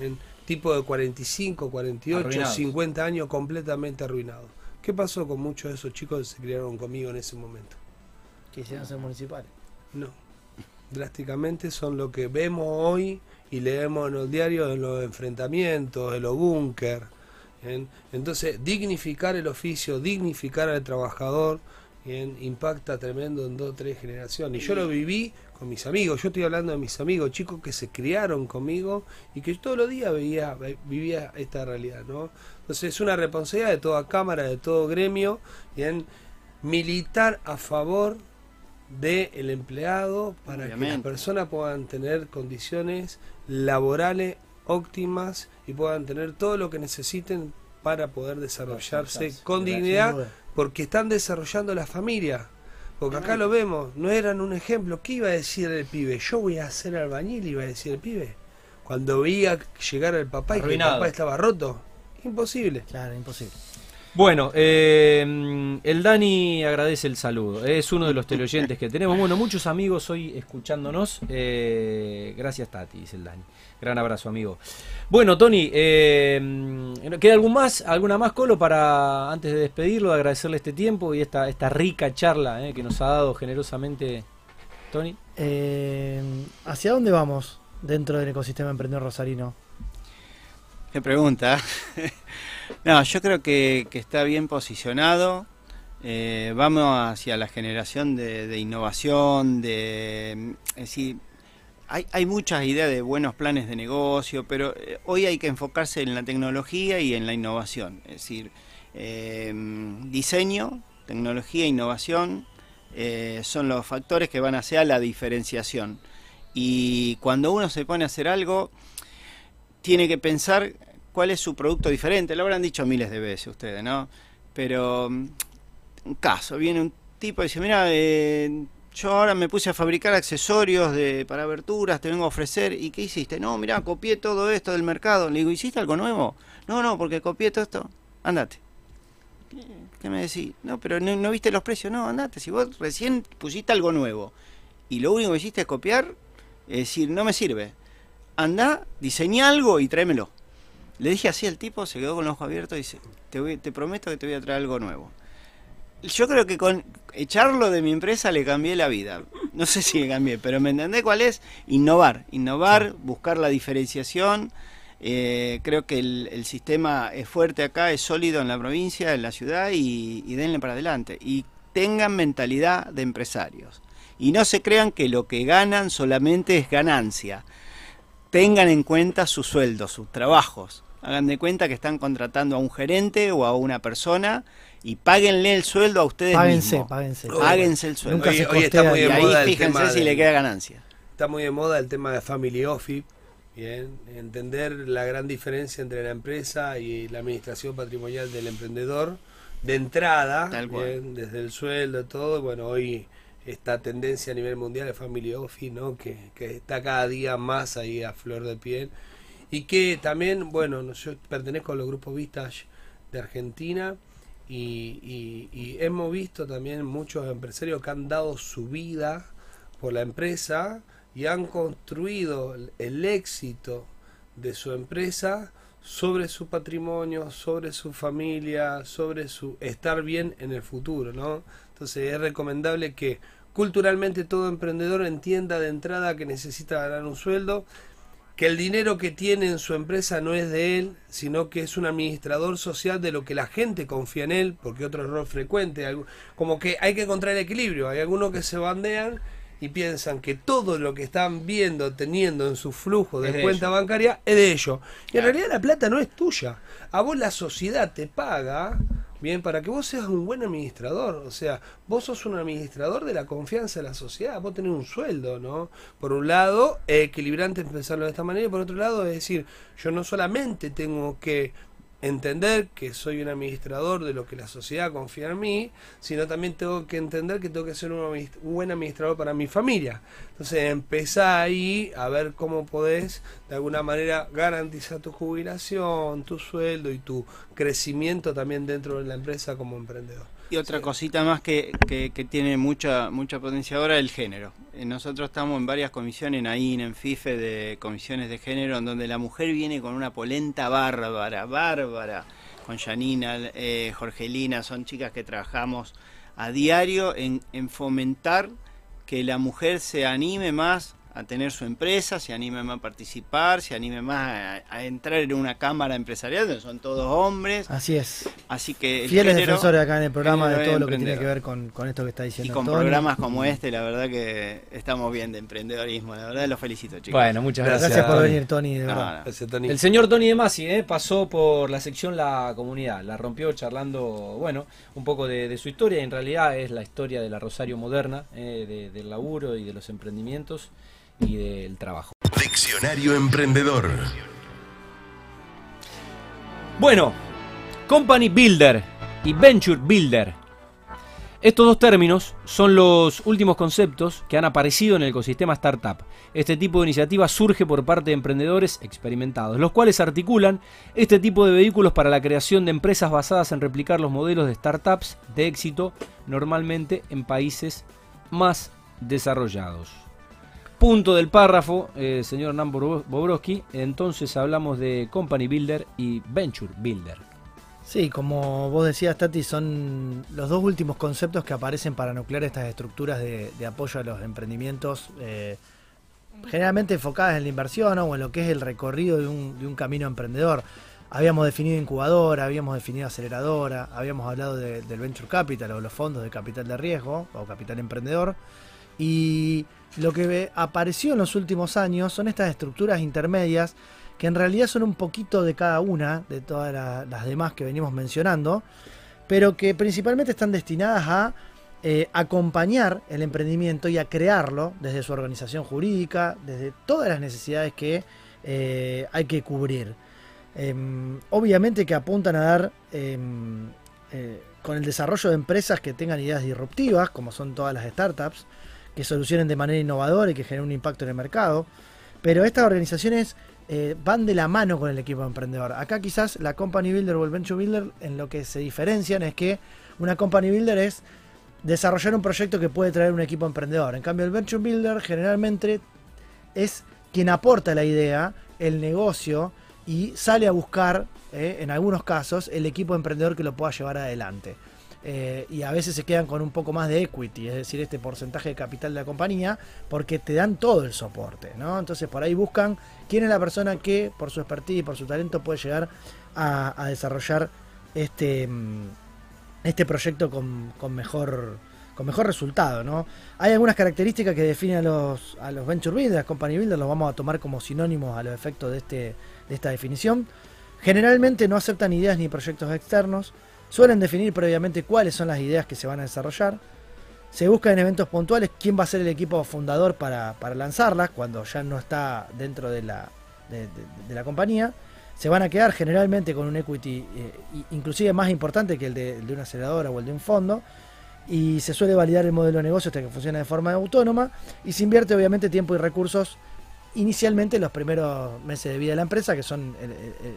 en tipo de 45, 48, Arruinados. 50 años completamente arruinados. ¿Qué pasó con muchos de esos chicos que se criaron conmigo en ese momento? Quisieran ser municipales. No. Drásticamente son lo que vemos hoy y leemos en el diario de los enfrentamientos, de los búnker. ¿bien? Entonces, dignificar el oficio, dignificar al trabajador, ¿bien? impacta tremendo en dos o tres generaciones. Y yo lo viví con mis amigos, yo estoy hablando de mis amigos, chicos que se criaron conmigo y que todos los días veía, vivía esta realidad. ¿no? Entonces, es una responsabilidad de toda Cámara, de todo gremio, ¿bien? militar a favor del empleado para que las personas puedan tener condiciones laborales óptimas y puedan tener todo lo que necesiten para poder desarrollarse con dignidad porque están desarrollando la familia. Porque acá lo vemos, no eran un ejemplo. ¿Qué iba a decir el pibe? Yo voy a ser albañil, iba a decir el pibe. Cuando veía llegar al papá y que el papá estaba roto. Imposible. Claro, imposible. Bueno, eh, el Dani agradece el saludo. Es uno de los teleoyentes que tenemos. Bueno, muchos amigos hoy escuchándonos. Eh, gracias, Tati, dice el Dani. Gran abrazo, amigo. Bueno, Tony, eh, ¿queda algún más, alguna más, Colo, para antes de despedirlo, agradecerle este tiempo y esta, esta rica charla eh, que nos ha dado generosamente Tony? Eh, ¿Hacia dónde vamos dentro del ecosistema emprendedor rosarino? Qué pregunta. No, yo creo que, está bien posicionado. Eh, vamos hacia la generación de, innovación, de, es decir, hay, muchas ideas de buenos planes de negocio, pero eh, hoy hay que enfocarse en la tecnología y en la innovación. Es decir, eh, diseño, tecnología e innovación son los factores que van a hacer la diferenciación. Y cuando uno se pone a hacer algo, tiene que pensar cuál es su producto diferente. Lo habrán dicho miles de veces ustedes, ¿no? Pero, un caso, viene un tipo y dice, mira, eh, yo ahora me puse a fabricar accesorios de, para aberturas, te vengo a ofrecer. ¿Y qué hiciste? No, mira, copié todo esto del mercado. Le digo, ¿hiciste algo nuevo? No, no, porque copié todo esto. Andate. ¿Qué me decís? No, pero no, no, viste los precios. No, andate. Si vos recién pusiste algo nuevo y lo único que hiciste es copiar, es decir, no me sirve. Anda, diseñá algo y tráemelo. Le dije así al tipo, se quedó con los ojos abiertos y dice, te, voy, te prometo que te voy a traer algo nuevo. Yo creo que con echarlo de mi empresa le cambié la vida. No sé si le cambié, pero me entendé cuál es innovar. Innovar, buscar la diferenciación. Eh, creo que el, el, sistema es fuerte acá, es sólido en la provincia, en la ciudad y, y denle para adelante. Y tengan mentalidad de empresarios. Y no se crean que lo que ganan solamente es ganancia. Tengan en cuenta sus sueldos, sus trabajos. Hagan de cuenta que están contratando a un gerente o a una persona y páguenle el sueldo a ustedes páguense, mismos. Páguense, Páguense el sueldo. Hoy, hoy está muy de y moda ahí el fíjense tema si de, le queda ganancia. Está muy de moda el tema de Family Office. Bien, entender la gran diferencia entre la empresa y la administración patrimonial del emprendedor de entrada, bien, desde el sueldo, todo. Bueno, hoy esta tendencia a nivel mundial de Family Office, ¿no? que, que está cada día más ahí a flor de piel. Y que también, bueno, yo pertenezco a los grupos Vistage de Argentina y, y, y, hemos visto también muchos empresarios que han dado su vida por la empresa y han construido el éxito de su empresa sobre su patrimonio, sobre su familia, sobre su estar bien en el futuro, ¿no? Entonces es recomendable que culturalmente todo emprendedor entienda de entrada que necesita ganar un sueldo, que el dinero que tiene en su empresa no es de él, sino que es un administrador social de lo que la gente confía en él, porque otro error frecuente, como que hay que encontrar el equilibrio, hay algunos que se bandean y piensan que todo lo que están viendo, teniendo en su flujo de, de cuenta ellos. bancaria es de ellos. Y claro. en realidad la plata no es tuya. A vos la sociedad te paga, bien, para que vos seas un buen administrador. O sea, vos sos un administrador de la confianza de la sociedad. Vos tenés un sueldo, ¿no? Por un lado, es equilibrante pensarlo de esta manera. Y por otro lado, es decir, yo no solamente tengo que entender que soy un administrador de lo que la sociedad confía en mí, sino también tengo que entender que tengo que ser un, buen administrador para mi familia. Entonces empezá ahí a ver cómo podés de alguna manera garantizar tu jubilación, tu sueldo y tu crecimiento también dentro de la empresa como emprendedor. Y otra sí. cosita más que, que, que, tiene mucha mucha potencia ahora, el género. Nosotros estamos en varias comisiones, en AIN, en FIFE, de comisiones de género, en donde la mujer viene con una polenta bárbara, bárbara, con Janina, eh, Jorgelina, son chicas que trabajamos a diario en, en fomentar que la mujer se anime más a tener su empresa, se anime más a participar, se anime más a, a, entrar en una cámara empresarial donde son todos hombres. Así es. Así que el fieles género, defensores acá en el programa de todo lo que tiene que ver con, con esto que está diciendo. Y con Tony. programas como este, la verdad que estamos bien de emprendedorismo, la verdad los felicito, chicos. Bueno, muchas gracias. Gracias por venir, Tony, de verdad. No, no. Gracias, Tony. El señor Tony de Masi eh, pasó por la sección La Comunidad, la rompió charlando, bueno, un poco de, de su historia, en realidad es la historia de la Rosario moderna, eh, de, del laburo y de los emprendimientos y del trabajo. Diccionario Emprendedor. Bueno, Company Builder y Venture Builder. Estos dos términos son los últimos conceptos que han aparecido en el ecosistema startup. Este tipo de iniciativa surge por parte de emprendedores experimentados, los cuales articulan este tipo de vehículos para la creación de empresas basadas en replicar los modelos de startups de éxito, normalmente en países más desarrollados. Punto del párrafo, eh, señor Nan Bobrowski. Entonces hablamos de Company Builder y Venture Builder. Sí, como vos decías, Tati, son los dos últimos conceptos que aparecen para nuclear estas estructuras de, apoyo a los emprendimientos, eh, generalmente enfocadas en la inversión o en lo que es el recorrido de un, camino emprendedor. Habíamos definido incubadora, habíamos definido aceleradora, habíamos hablado del venture capital o los fondos de capital de riesgo o capital emprendedor. Y lo que apareció en los últimos años son estas estructuras intermedias que en realidad son un poquito de cada una, de todas las demás que venimos mencionando, pero que principalmente están destinadas a eh, acompañar el emprendimiento y a crearlo desde su organización jurídica, desde todas las necesidades que eh, hay que cubrir. Em, obviamente que apuntan a dar em, eh, con el desarrollo de empresas que tengan ideas disruptivas, como son todas las startups, que solucionen de manera innovadora y que generen un impacto en el mercado. Pero estas organizaciones eh, van de la mano con el equipo emprendedor. Acá quizás la Company Builder o el Venture Builder en lo que se diferencian es que una Company Builder es desarrollar un proyecto que puede traer un equipo emprendedor. En cambio el Venture Builder generalmente es quien aporta la idea, el negocio y sale a buscar, eh, en algunos casos, el equipo emprendedor que lo pueda llevar adelante. Eh, y a veces se quedan con un poco más de equity, es decir, este porcentaje de capital de la compañía, porque te dan todo el soporte, ¿no? Entonces por ahí buscan quién es la persona que por su expertise y por su talento puede llegar a, desarrollar este, mm, este proyecto con, mejor con mejor resultado, ¿no? Hay algunas características que definen a los, a los venture builders, company builders, los vamos a tomar como sinónimos a los efectos de, este, de esta definición. Generalmente no aceptan ideas ni proyectos externos, Suelen definir previamente cuáles son las ideas que se van a desarrollar. Se busca en eventos puntuales quién va a ser el equipo fundador para, lanzarlas cuando ya no está dentro de la, de, la compañía. Se van a quedar generalmente con un equity eh, inclusive más importante que el de, una aceleradora o el de un fondo. Y se suele validar el modelo de negocio hasta que funcione de forma autónoma. Y se invierte obviamente tiempo y recursos inicialmente los primeros meses de vida de la empresa, que son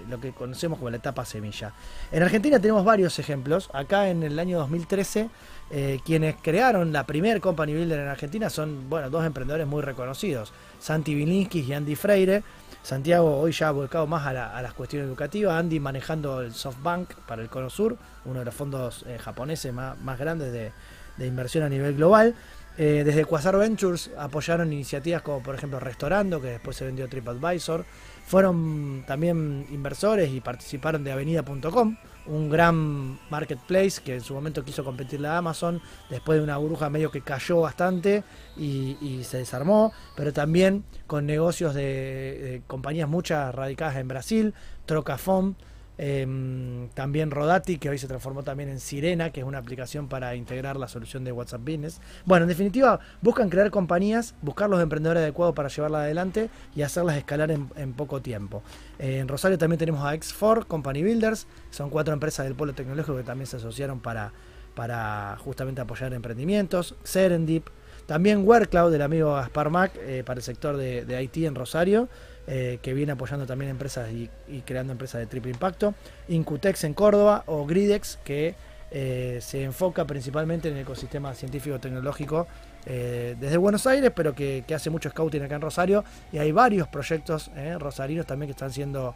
lo que conocemos como la etapa semilla. En Argentina tenemos varios ejemplos. Acá en el año 2013, eh, quienes crearon la primer Company Builder en Argentina son bueno, dos emprendedores muy reconocidos, Santi Vilinsky y Andy Freire. Santiago hoy ya volcado más a, las cuestiones educativas, Andy manejando el SoftBank para el Cono Sur, uno de los fondos eh, japoneses más, grandes de inversión a nivel global. Eh, desde Quasar Ventures apoyaron iniciativas como por ejemplo Restaurando, que después se vendió TripAdvisor. Fueron también inversores y participaron de Avenida.com, un gran marketplace que en su momento quiso competir a Amazon, después de una burbuja medio que cayó bastante y, se desarmó, pero también con negocios de, de compañías muchas radicadas en Brasil, Trocafom, Em, también Rodati, que hoy se transformó también en Sirena, que es una aplicación para integrar la solución de WhatsApp Business. Bueno, en definitiva, buscan crear compañías, buscar los emprendedores adecuados para llevarla adelante y hacerlas escalar en, poco tiempo. Eh, en Rosario también tenemos a X4 Company Builders, son cuatro empresas del polo tecnológico que también se asociaron para, para justamente apoyar emprendimientos. Serendip, también WareCloud del amigo Gaspar Mac eh, para el sector de, de IT en Rosario. Eh, que viene apoyando también empresas y, creando empresas de triple impacto, Incutex en Córdoba o Gridex, que eh, se enfoca principalmente en el ecosistema científico-tecnológico eh, desde Buenos Aires, pero que, hace mucho scouting acá en Rosario, y hay varios proyectos rosarinos también que están siendo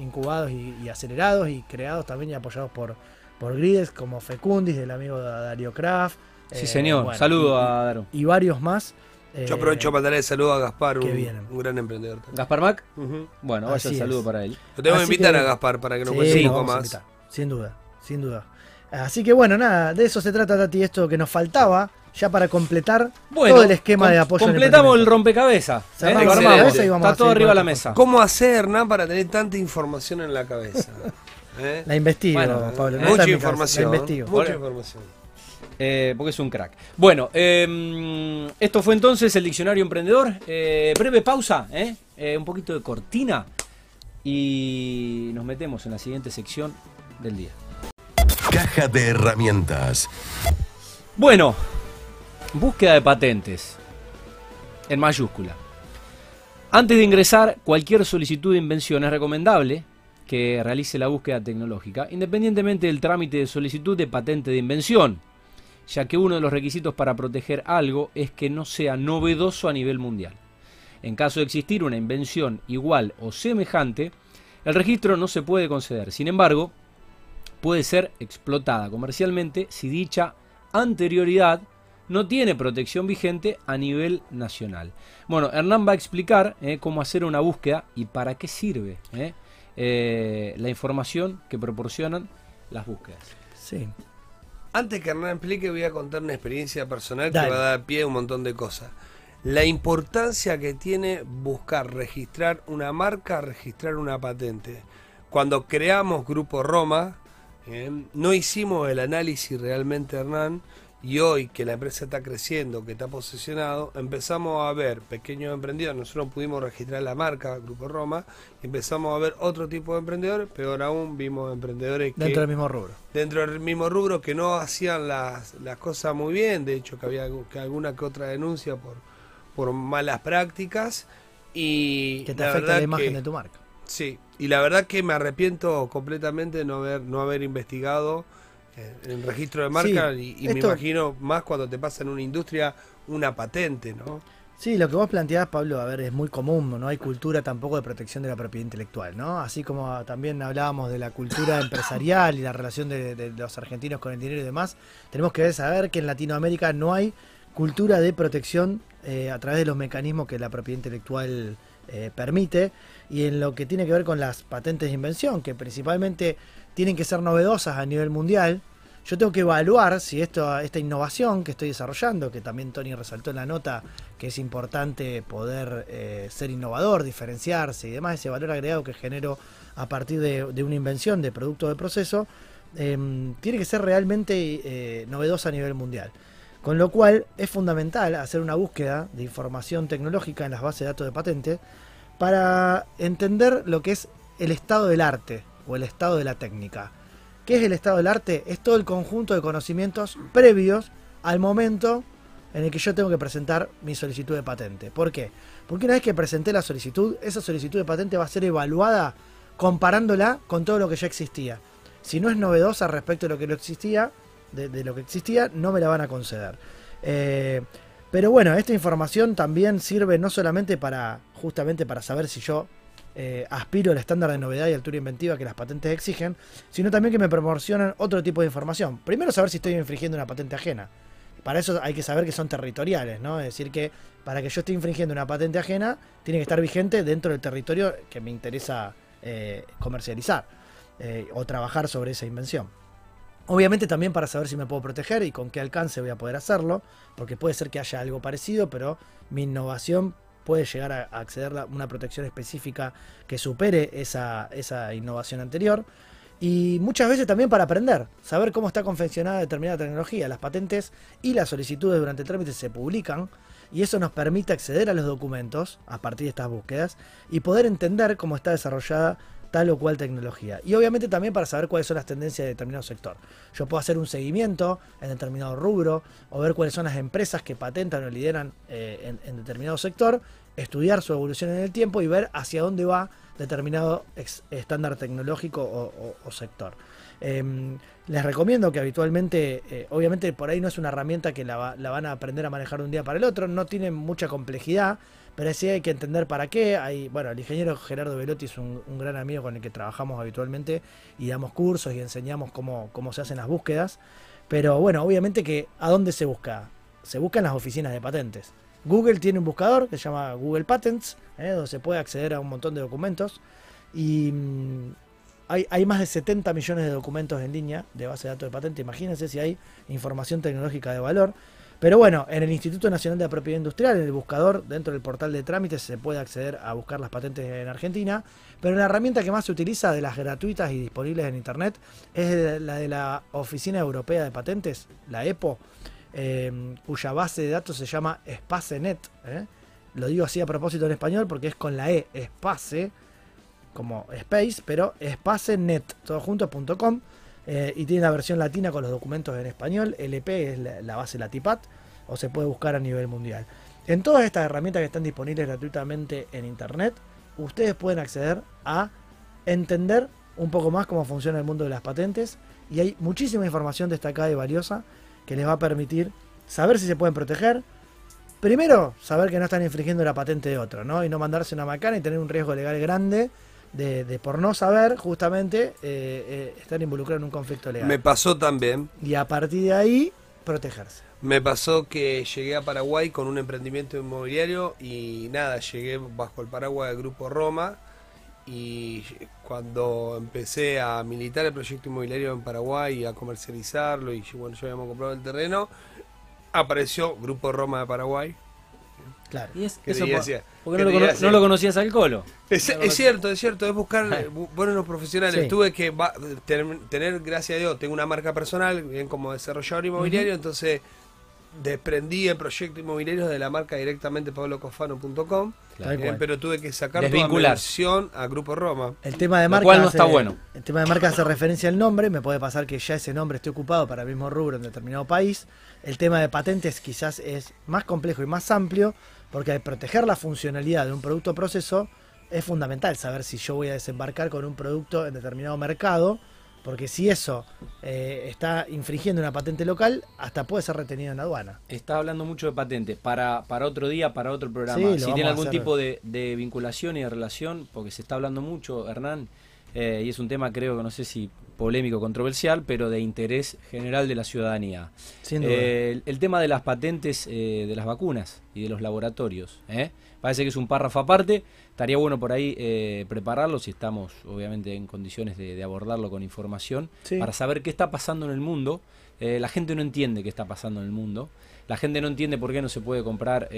incubados y, acelerados y creados también y apoyados por, por Gridex, como Fecundis, del amigo Dario Kraft. Sí, señor. Saludo a Dario. Y varios más. Yo aprovecho para darle el saludo a Gaspar, un, gran emprendedor. ¿Gaspar Mac? Bueno, vaya el saludo para él. Lo tengo que invitar a Gaspar para que nos cuente un poco más. Sin duda, sin duda. Así que bueno, nada, de eso se trata, Tati, esto que nos faltaba ya para completar todo el esquema de apoyo. Completamos el, rompecabezas. ¿eh? Está todo arriba de la mesa. ¿Cómo hacer, ¿no? para tener tanta información en la cabeza? (laughs) ¿Eh? La investigo, Pablo. mucha información. Mucha información. Eh, porque es un crack. Bueno, em, esto fue entonces el diccionario emprendedor. Eh, breve pausa, ¿eh? un poquito de cortina y nos metemos en la siguiente sección del día. Caja de herramientas. Bueno, búsqueda de patentes. En mayúscula. Antes de ingresar cualquier solicitud de invención es recomendable que realice la búsqueda tecnológica, independientemente del trámite de solicitud de patente de invención, ya que uno de los requisitos para proteger algo es que no sea novedoso a nivel mundial. En caso de existir una invención igual o semejante, el registro no se puede conceder. Sin embargo, puede ser explotada comercialmente si dicha anterioridad no tiene protección vigente a nivel nacional. Bueno, Hernán va a explicar eh, cómo hacer una búsqueda y para qué sirve eh, eh, la información que proporcionan las búsquedas. Sí. Antes que Hernán explique, voy a contar una experiencia personal Dale. que va a dar pie a un montón de cosas. La importancia que tiene buscar, registrar una marca, registrar una patente. Cuando creamos Grupo Roma, eh, no hicimos el análisis realmente, Hernán, y hoy que la empresa está creciendo, que está posicionado, empezamos a ver pequeños emprendedores. Nosotros pudimos registrar la marca Grupo Roma, y empezamos a ver otro tipo de emprendedores, peor aún, vimos emprendedores que Dentro del mismo rubro. dentro del mismo rubro que no hacían las, las cosas muy bien, de hecho que había que alguna que otra denuncia por, por malas prácticas y Que te la afecta la imagen que- de tu marca. Sí, y la verdad que me arrepiento completamente de no haber, no haber investigado el registro de marca Sí, y, y me imagino más cuando te pasa en una industria una patente, ¿no? Sí, lo que vos planteás, Pablo, a ver, es muy común, no hay cultura tampoco de protección de la propiedad intelectual, ¿no? Así como también hablábamos de la cultura (coughs) empresarial y la relación de, de los argentinos con el dinero y demás, tenemos que saber que en Latinoamérica no hay cultura de protección eh, a través de los mecanismos que la propiedad intelectual eh, permite y en lo que tiene que ver con las patentes de invención, que principalmente tienen que ser novedosas a nivel mundial, yo tengo que evaluar si esto, esta innovación que estoy desarrollando, que también Tony resaltó en la nota, que es importante poder eh, ser innovador, diferenciarse y demás, ese valor agregado que genero a partir de, una invención de producto de proceso, em, tiene que ser realmente eh, novedosa a nivel mundial. Con lo cual es fundamental hacer una búsqueda de información tecnológica en las bases de datos de patente para entender lo que es el estado del arte o el estado de la técnica. ¿Qué es el estado del arte? Es todo el conjunto de conocimientos previos al momento en el que yo tengo que presentar mi solicitud de patente. ¿Por qué? Porque una vez que presenté la solicitud, esa solicitud de patente va a ser evaluada comparándola con todo lo que ya existía. Si no es novedosa respecto de lo que existía, de lo que existía, no me la van a conceder. Eh, pero bueno, esta información también sirve no solamente para justamente para saber si yo eh, aspiro al estándar de novedad y altura inventiva que las patentes exigen, sino también que me proporcionan otro tipo de información. Primero saber si estoy infringiendo una patente ajena. Para eso hay que saber que son territoriales, ¿no? Es decir, que para que yo esté infringiendo una patente ajena, tiene que estar vigente dentro del territorio que me interesa eh, comercializar eh, o trabajar sobre esa invención. Obviamente también para saber si me puedo proteger y con qué alcance voy a poder hacerlo, porque puede ser que haya algo parecido, pero mi innovación puede llegar a acceder a una protección específica que supere esa, esa innovación anterior. Y muchas veces también para aprender, saber cómo está confeccionada determinada tecnología. Las patentes y las solicitudes durante el trámite se publican y eso nos permite acceder a los documentos a partir de estas búsquedas y poder entender cómo está desarrollada tal o cual tecnología. Y obviamente también para saber cuáles son las tendencias de determinado sector. Yo puedo hacer un seguimiento en determinado rubro o ver cuáles son las empresas que patentan o lideran eh, en, determinado sector, estudiar su evolución en el tiempo y ver hacia dónde va determinado estándar tecnológico o, sector. Em, les recomiendo que habitualmente, eh, obviamente por ahí no es una herramienta que la, la van a aprender a manejar de un día para el otro, no tiene mucha complejidad, pero sí hay que entender para qué. Hay, bueno, el ingeniero Gerardo Velotti es un, gran amigo con el que trabajamos habitualmente y damos cursos y enseñamos cómo, cómo se hacen las búsquedas. Pero bueno, obviamente que ¿a dónde se busca? Se busca en las oficinas de patentes. Google tiene un buscador que se llama Google Patents, ¿eh? donde se puede acceder a un montón de documentos. Y mm, hay, hay más de 70 millones de documentos en línea de base de datos de patente. Imagínense si hay información tecnológica de valor. Pero bueno, en el Instituto Nacional de la Propiedad Industrial, en el buscador, dentro del portal de trámites, se puede acceder a buscar las patentes en Argentina. Pero la herramienta que más se utiliza de las gratuitas y disponibles en Internet es la de la Oficina Europea de Patentes, la EPO, eh, cuya base de datos se llama SpaceNet. ¿eh? Lo digo así a propósito en español porque es con la E, Space, como Space, pero SpaceNet, todo junto.com, eh, y tiene la versión latina con los documentos en español. LP es la, la base Latipat o se puede buscar a nivel mundial. En todas estas herramientas que están disponibles gratuitamente en internet, ustedes pueden acceder a entender un poco más cómo funciona el mundo de las patentes y hay muchísima información destacada y valiosa que les va a permitir saber si se pueden proteger. Primero, saber que no están infringiendo la patente de otro, ¿no? Y no mandarse una macana y tener un riesgo legal grande de, de por no saber, justamente, eh, eh, estar involucrado en un conflicto legal. Me pasó también. Y a partir de ahí, protegerse. Me pasó que llegué a Paraguay con un emprendimiento inmobiliario y nada, llegué bajo el paraguas del Grupo Roma y cuando empecé a militar el proyecto inmobiliario en Paraguay y a comercializarlo y bueno, ya habíamos comprado el terreno, apareció Grupo Roma de Paraguay. Claro. Y es, ¿Qué eso por- porque ¿Qué no lo, no lo conocías al colo. Es, es cierto, es cierto, es buscar eh, bu- buenos profesionales. Sí. Tuve que va- tener, tener, gracias a Dios, tengo una marca personal, bien como desarrollador inmobiliario, entonces desprendí el proyecto inmobiliario de la marca directamente pablocofano.com, bien, cual. pero tuve que sacar toda mi versión a Grupo Roma. El tema de Lo marca. cual no hace- está bueno. El tema de marca hace referencia al nombre. Me puede pasar que ya ese nombre esté ocupado para el mismo rubro en determinado país. El tema de patentes quizás es más complejo y más amplio, porque al proteger la funcionalidad de un producto o proceso, es fundamental saber si yo voy a desembarcar con un producto en determinado mercado, porque si eso eh, está infringiendo una patente local, hasta puede ser retenido en aduana. Está hablando mucho de patente. Para, para otro día, para otro programa. Sí, si tiene algún tipo de, de vinculación y de relación, porque se está hablando mucho, Hernán, eh, y es un tema creo que no sé si polémico, controversial, pero de interés general de la ciudadanía. Sin duda. Eh, el, el tema de las patentes eh, de las vacunas y de los laboratorios. ¿eh? Parece que es un párrafo aparte. Estaría bueno por ahí eh, prepararlo si estamos obviamente en condiciones de, de abordarlo con información Sí. para saber qué está pasando en el mundo. Eh, la gente no entiende qué está pasando en el mundo. La gente no entiende por qué no se puede comprar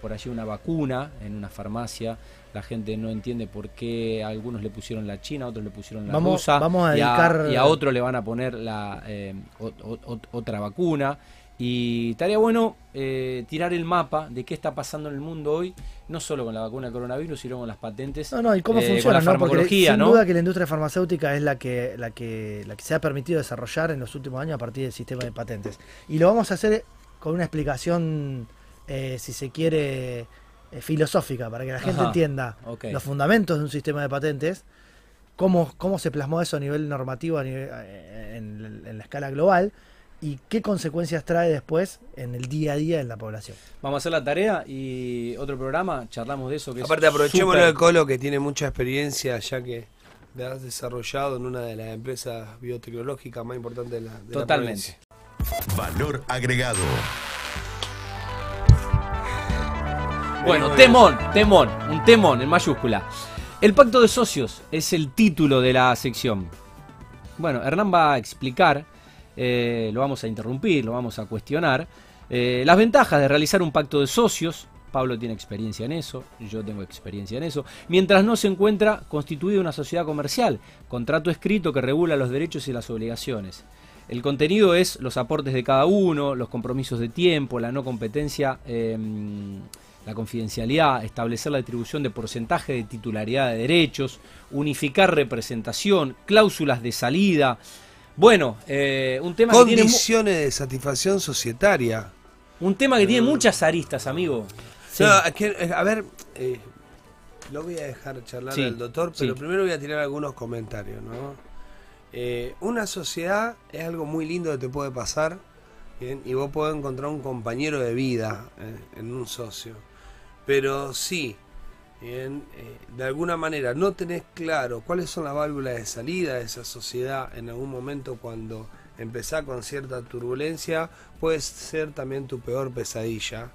por allí una vacuna en una farmacia. La gente no entiende por qué a algunos le pusieron la china, a otros le pusieron la Vamos- rusa. vamos a y dedicar- y a otro le van a poner la eh, o- o- o- otra vacuna. Y estaría bueno eh, tirar el mapa de qué está pasando en el mundo hoy, no solo con la vacuna del coronavirus, sino con las patentes. No, no, y cómo eh, funciona, ¿no? Porque sin ¿no? duda que la industria farmacéutica es la que, la que, la que se ha permitido desarrollar en los últimos años a partir del sistema de patentes. Y lo vamos a hacer con una explicación, eh, si se quiere, eh, filosófica, para que la gente Ajá, entienda los fundamentos de un sistema de patentes, cómo, cómo se plasmó eso a nivel normativo, a nivel- eh, en, en la escala global, y qué consecuencias trae después en el día a día en la población. Vamos a hacer la tarea y otro programa, charlamos de eso. Que es Aparte, aprovechémoslo súper- del Colo que tiene mucha experiencia, ya que la has desarrollado en una de las empresas biotecnológicas más importantes de la, de la Totalmente. provincia. Valor agregado. Bueno, temón, temón, un temón en mayúscula. El pacto de socios es el título de la sección. Bueno, Hernán va a explicar, eh, lo vamos a interrumpir, lo vamos a cuestionar, eh, las ventajas de realizar un pacto de socios. Pablo tiene experiencia en eso, yo tengo experiencia en eso. Mientras no se encuentra constituida una sociedad comercial, contrato escrito que regula los derechos y las obligaciones. El contenido es los aportes de cada uno, los compromisos de tiempo, la no competencia, eh, la confidencialidad, establecer la distribución de porcentaje de titularidad de derechos, unificar representación, cláusulas de salida. Bueno, eh, un tema que tiene Condiciones de satisfacción societaria. un tema que tiene muchas aristas, amigo. Sí. No, a ver, eh, lo voy a dejar charlar Sí, al doctor, pero sí. primero voy a tirar algunos comentarios, ¿no? Eh, una sociedad es algo muy lindo que te puede pasar, ¿bien? y vos podés encontrar un compañero de vida eh, en un socio. Pero sí, eh, de alguna manera no tenés claro cuáles son las válvulas de salida de esa sociedad en algún momento cuando empezás con cierta turbulencia, puede ser también tu peor pesadilla.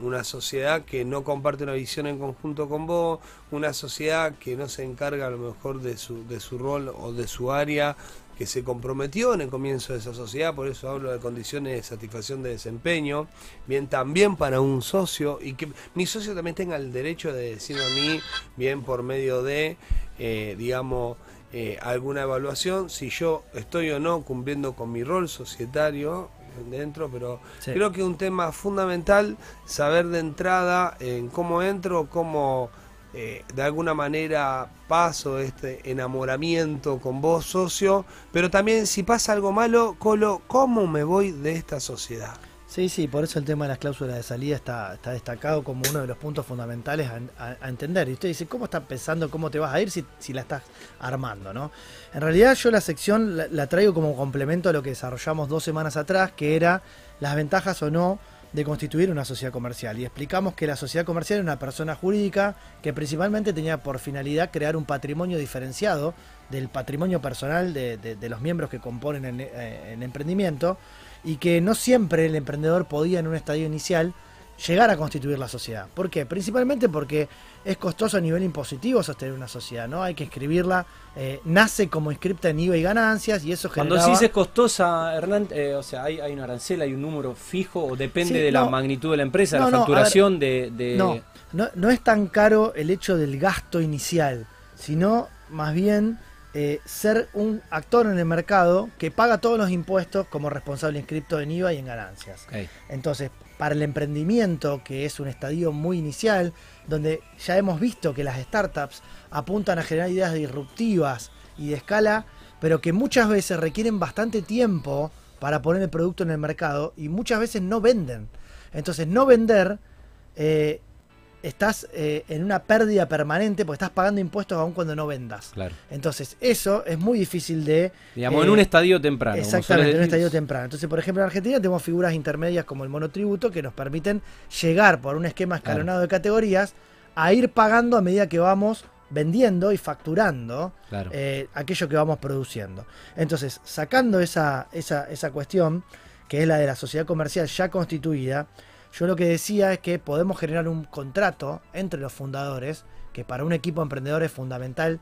Una sociedad que no comparte una visión en conjunto con vos, una sociedad que no se encarga a lo mejor de su, de su rol o de su área, que se comprometió en el comienzo de esa sociedad, por eso hablo de condiciones de satisfacción de desempeño, bien también para un socio, y que mi socio también tenga el derecho de decirme a mí, bien por medio de, eh, digamos, eh, alguna evaluación, si yo estoy o no cumpliendo con mi rol societario dentro, pero Sí. creo que es un tema fundamental saber de entrada en cómo entro, cómo eh, de alguna manera paso este enamoramiento con vos, socio, pero también si pasa algo malo, Colo, ¿cómo me voy de esta sociedad? Sí, sí, por eso el tema de las cláusulas de salida está, está destacado como uno de los puntos fundamentales a, entender. Y usted dice, ¿cómo estás pensando cómo te vas a ir si, si la estás armando? ¿no? En realidad yo la sección la traigo como complemento a lo que desarrollamos dos semanas atrás, que era las ventajas o no de constituir una sociedad comercial. Y explicamos que la sociedad comercial era una persona jurídica que principalmente tenía por finalidad crear un patrimonio diferenciado del patrimonio personal de, de- los miembros que componen eh, el emprendimiento y que no siempre el emprendedor podía en un estadio inicial llegar a constituir la sociedad. ¿Por qué? Principalmente porque es costoso a nivel impositivo sostener una sociedad, ¿no? Hay que escribirla, eh, nace como inscripta en IVA y ganancias y eso Cuando generaba... decís es costosa, Hernán, eh, o sea, hay, hay un arancel, hay un número fijo o depende Sí, de la magnitud de la empresa, No, la no, a ver, facturación de, de- No, no, no es tan caro el hecho del gasto inicial, sino más bien eh, ser un actor en el mercado que paga todos los impuestos como responsable inscripto en IVA y en ganancias. Entonces, para el emprendimiento, que es un estadio muy inicial, donde ya hemos visto que las startups apuntan a generar ideas disruptivas y de escala, pero que muchas veces requieren bastante tiempo para poner el producto en el mercado y muchas veces no venden. Entonces, no vender, eh, estás eh, en una pérdida permanente porque estás pagando impuestos aun cuando no vendas. Claro. Entonces, eso es muy difícil de... Digamos, eh, en un estadio temprano. Exactamente, en un estadio temprano. Entonces, por ejemplo, en Argentina tenemos figuras intermedias como el monotributo que nos permiten llegar por un esquema Claro. escalonado de categorías a ir pagando a medida que vamos vendiendo y facturando Claro. eh, aquello que vamos produciendo. Entonces, sacando esa, esa, esa cuestión, que es la de la sociedad comercial ya constituida, yo lo que decía es que podemos generar un contrato entre los fundadores, que para un equipo emprendedor es fundamental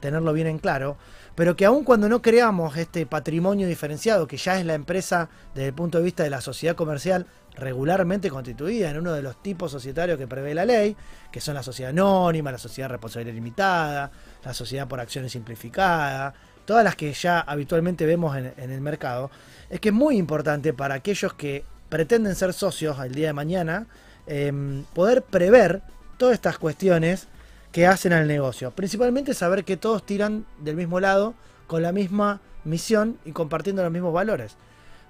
tenerlo bien en claro, pero que aun cuando no creamos este patrimonio diferenciado, que ya es la empresa desde el punto de vista de la sociedad comercial regularmente constituida en uno de los tipos societarios que prevé la ley, que son la sociedad anónima, la sociedad responsabilidad limitada, la sociedad por acciones simplificada, todas las que ya habitualmente vemos en, en el mercado, es que es muy importante para aquellos que pretenden ser socios el día de mañana, em, poder prever todas estas cuestiones que hacen al negocio. Principalmente saber que todos tiran del mismo lado, con la misma misión y compartiendo los mismos valores.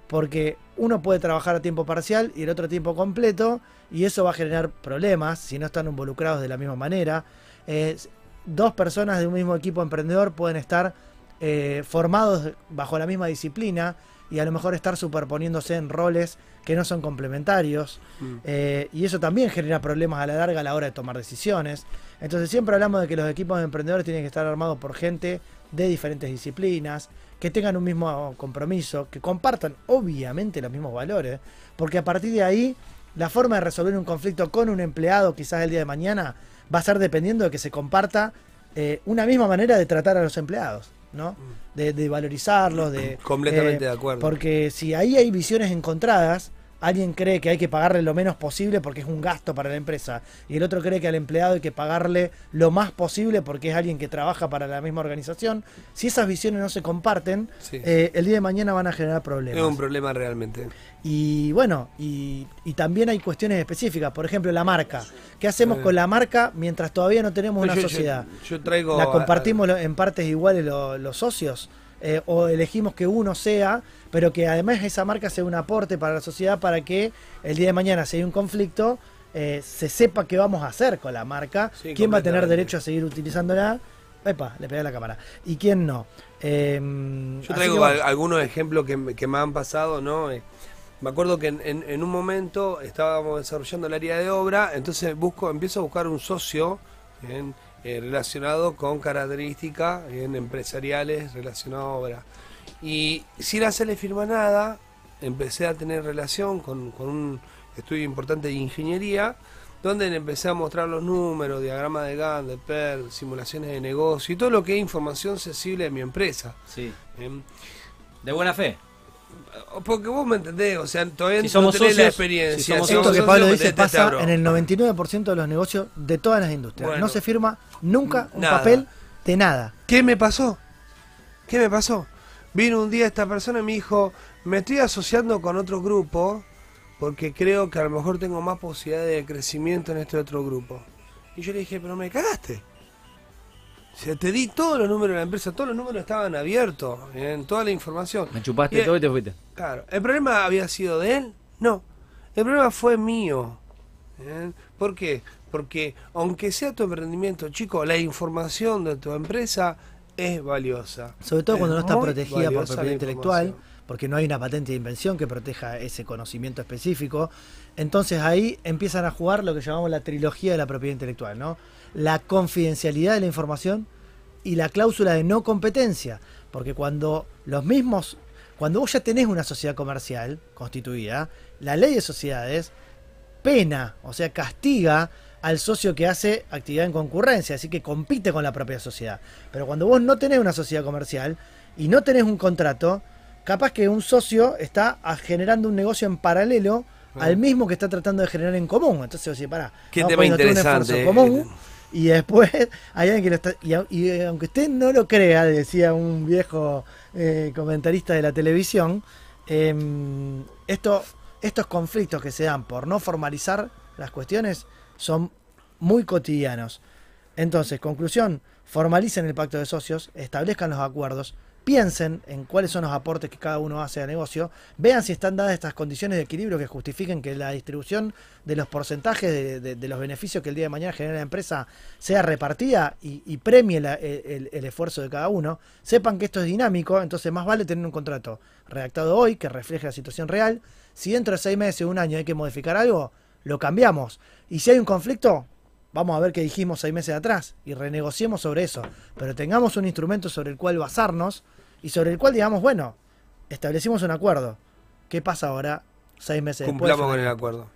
Porque uno puede trabajar a tiempo parcial y el otro a tiempo completo, y eso va a generar problemas si no están involucrados de la misma manera. Eh, dos personas de un mismo equipo emprendedor pueden estar eh, formados bajo la misma disciplina y a lo mejor estar superponiéndose en roles que no son complementarios. Mm. Eh, y eso también genera problemas a la larga a la hora de tomar decisiones. Entonces siempre hablamos de que los equipos de emprendedores tienen que estar armados por gente de diferentes disciplinas, que tengan un mismo compromiso, que compartan obviamente los mismos valores, porque a partir de ahí la forma de resolver un conflicto con un empleado quizás el día de mañana va a ser dependiendo de que se comparta eh, una misma manera de tratar a los empleados, ¿no? De, de valorizarlos, de... Completamente eh, de acuerdo. Porque si ahí hay visiones encontradas, alguien cree que hay que pagarle lo menos posible porque es un gasto para la empresa y el otro cree que al empleado hay que pagarle lo más posible porque es alguien que trabaja para la misma organización. Si esas visiones no se comparten, Sí. eh, el día de mañana van a generar es problemas. un problema realmente. Y bueno, y, y también hay cuestiones específicas, por ejemplo la marca. ¿Qué hacemos Eh. con la marca mientras todavía no tenemos una Yo- yo- sociedad? Yo, traigo. ¿La a- compartimos en partes iguales lo- los socios? Eh, ¿O elegimos que uno sea, pero que además esa marca sea un aporte para la sociedad para que el día de mañana, si hay un conflicto, eh, se sepa qué vamos a hacer con la marca? Sí, ¿Quién va a tener derecho a seguir utilizándola? Epa, le pegué a la cámara. ¿Y quién no? Eh, Yo traigo que algunos ejemplos que, me- que me han pasado, ¿no? Eh, me acuerdo que en, en- en un momento estábamos desarrollando el área de obra, entonces busco, empiezo a buscar un socio eh, relacionado con características bien, empresariales relacionadas a obra. Y sin hacerle firma nada, empecé a tener relación con, con un estudio importante de ingeniería, donde le empecé a mostrar los números, diagrama de Gantt, de PER, simulaciones de negocio y todo lo que es información sensible de mi empresa. Sí. De buena fe. Porque vos me entendés, o sea, todavía Si no somos tenés la socios, experiencia. si somos Esto vos que Pablo socio, dice pasa en el 99% de los negocios de todas las industrias. Bueno. no se firma nunca un Nada. papel de nada. ¿Qué me pasó? ¿Qué me pasó? Vino un día esta persona y me dijo, me estoy asociando con otro grupo porque creo que a lo mejor tengo más posibilidades de crecimiento en este otro grupo. Y yo le dije, pero me cagaste. O sea, te di todos los números de la empresa, todos los números estaban abiertos, en toda la información. Me chupaste Y- todo y te fuiste. Claro, ¿el problema había sido de él? No, el problema fue mío. ¿Bien? ¿Por qué? Porque aunque sea tu emprendimiento, chico, la información de tu empresa es valiosa. Sobre todo cuando no Es está protegida por propiedad intelectual, porque no hay una patente de invención que proteja ese conocimiento específico. Entonces ahí empiezan a jugar lo que llamamos la trilogía de la propiedad intelectual, ¿no? La confidencialidad de la información y la cláusula de no competencia. Porque cuando los mismos, cuando vos ya tenés una sociedad comercial constituida, la ley de sociedades pena, o sea, castiga al socio que hace actividad en concurrencia, así que compite con la propia sociedad. Pero cuando vos no tenés una sociedad comercial y no tenés un contrato, capaz que un socio está generando un negocio en paralelo Ah. al mismo que está tratando de generar en común. Entonces, vos decís, pará, Qué tema interesante, esfuerzo común y después (laughs) hay alguien que lo está. Y, y, eh, aunque usted no lo crea, decía un viejo eh, comentarista de la televisión, esto, estos conflictos que se dan por no formalizar las cuestiones son muy cotidianos. Entonces, conclusión, formalicen el pacto de socios, establezcan los acuerdos, piensen en cuáles son los aportes que cada uno hace al negocio, vean si están dadas estas condiciones de equilibrio que justifiquen que la distribución de los porcentajes de, los beneficios que el día de mañana genera la empresa sea repartida y, premie el esfuerzo de cada uno. Sepan que esto es dinámico, entonces más vale tener un contrato redactado hoy que refleje la situación real. Si dentro de seis meses o un año hay que modificar algo, lo cambiamos. Y si hay un conflicto, vamos a ver qué dijimos seis meses atrás y renegociemos sobre eso. Pero tengamos un instrumento sobre el cual basarnos y sobre el cual digamos, bueno, establecimos un acuerdo. ¿Qué pasa ahora seis meses después? Cumplamos con el acuerdo.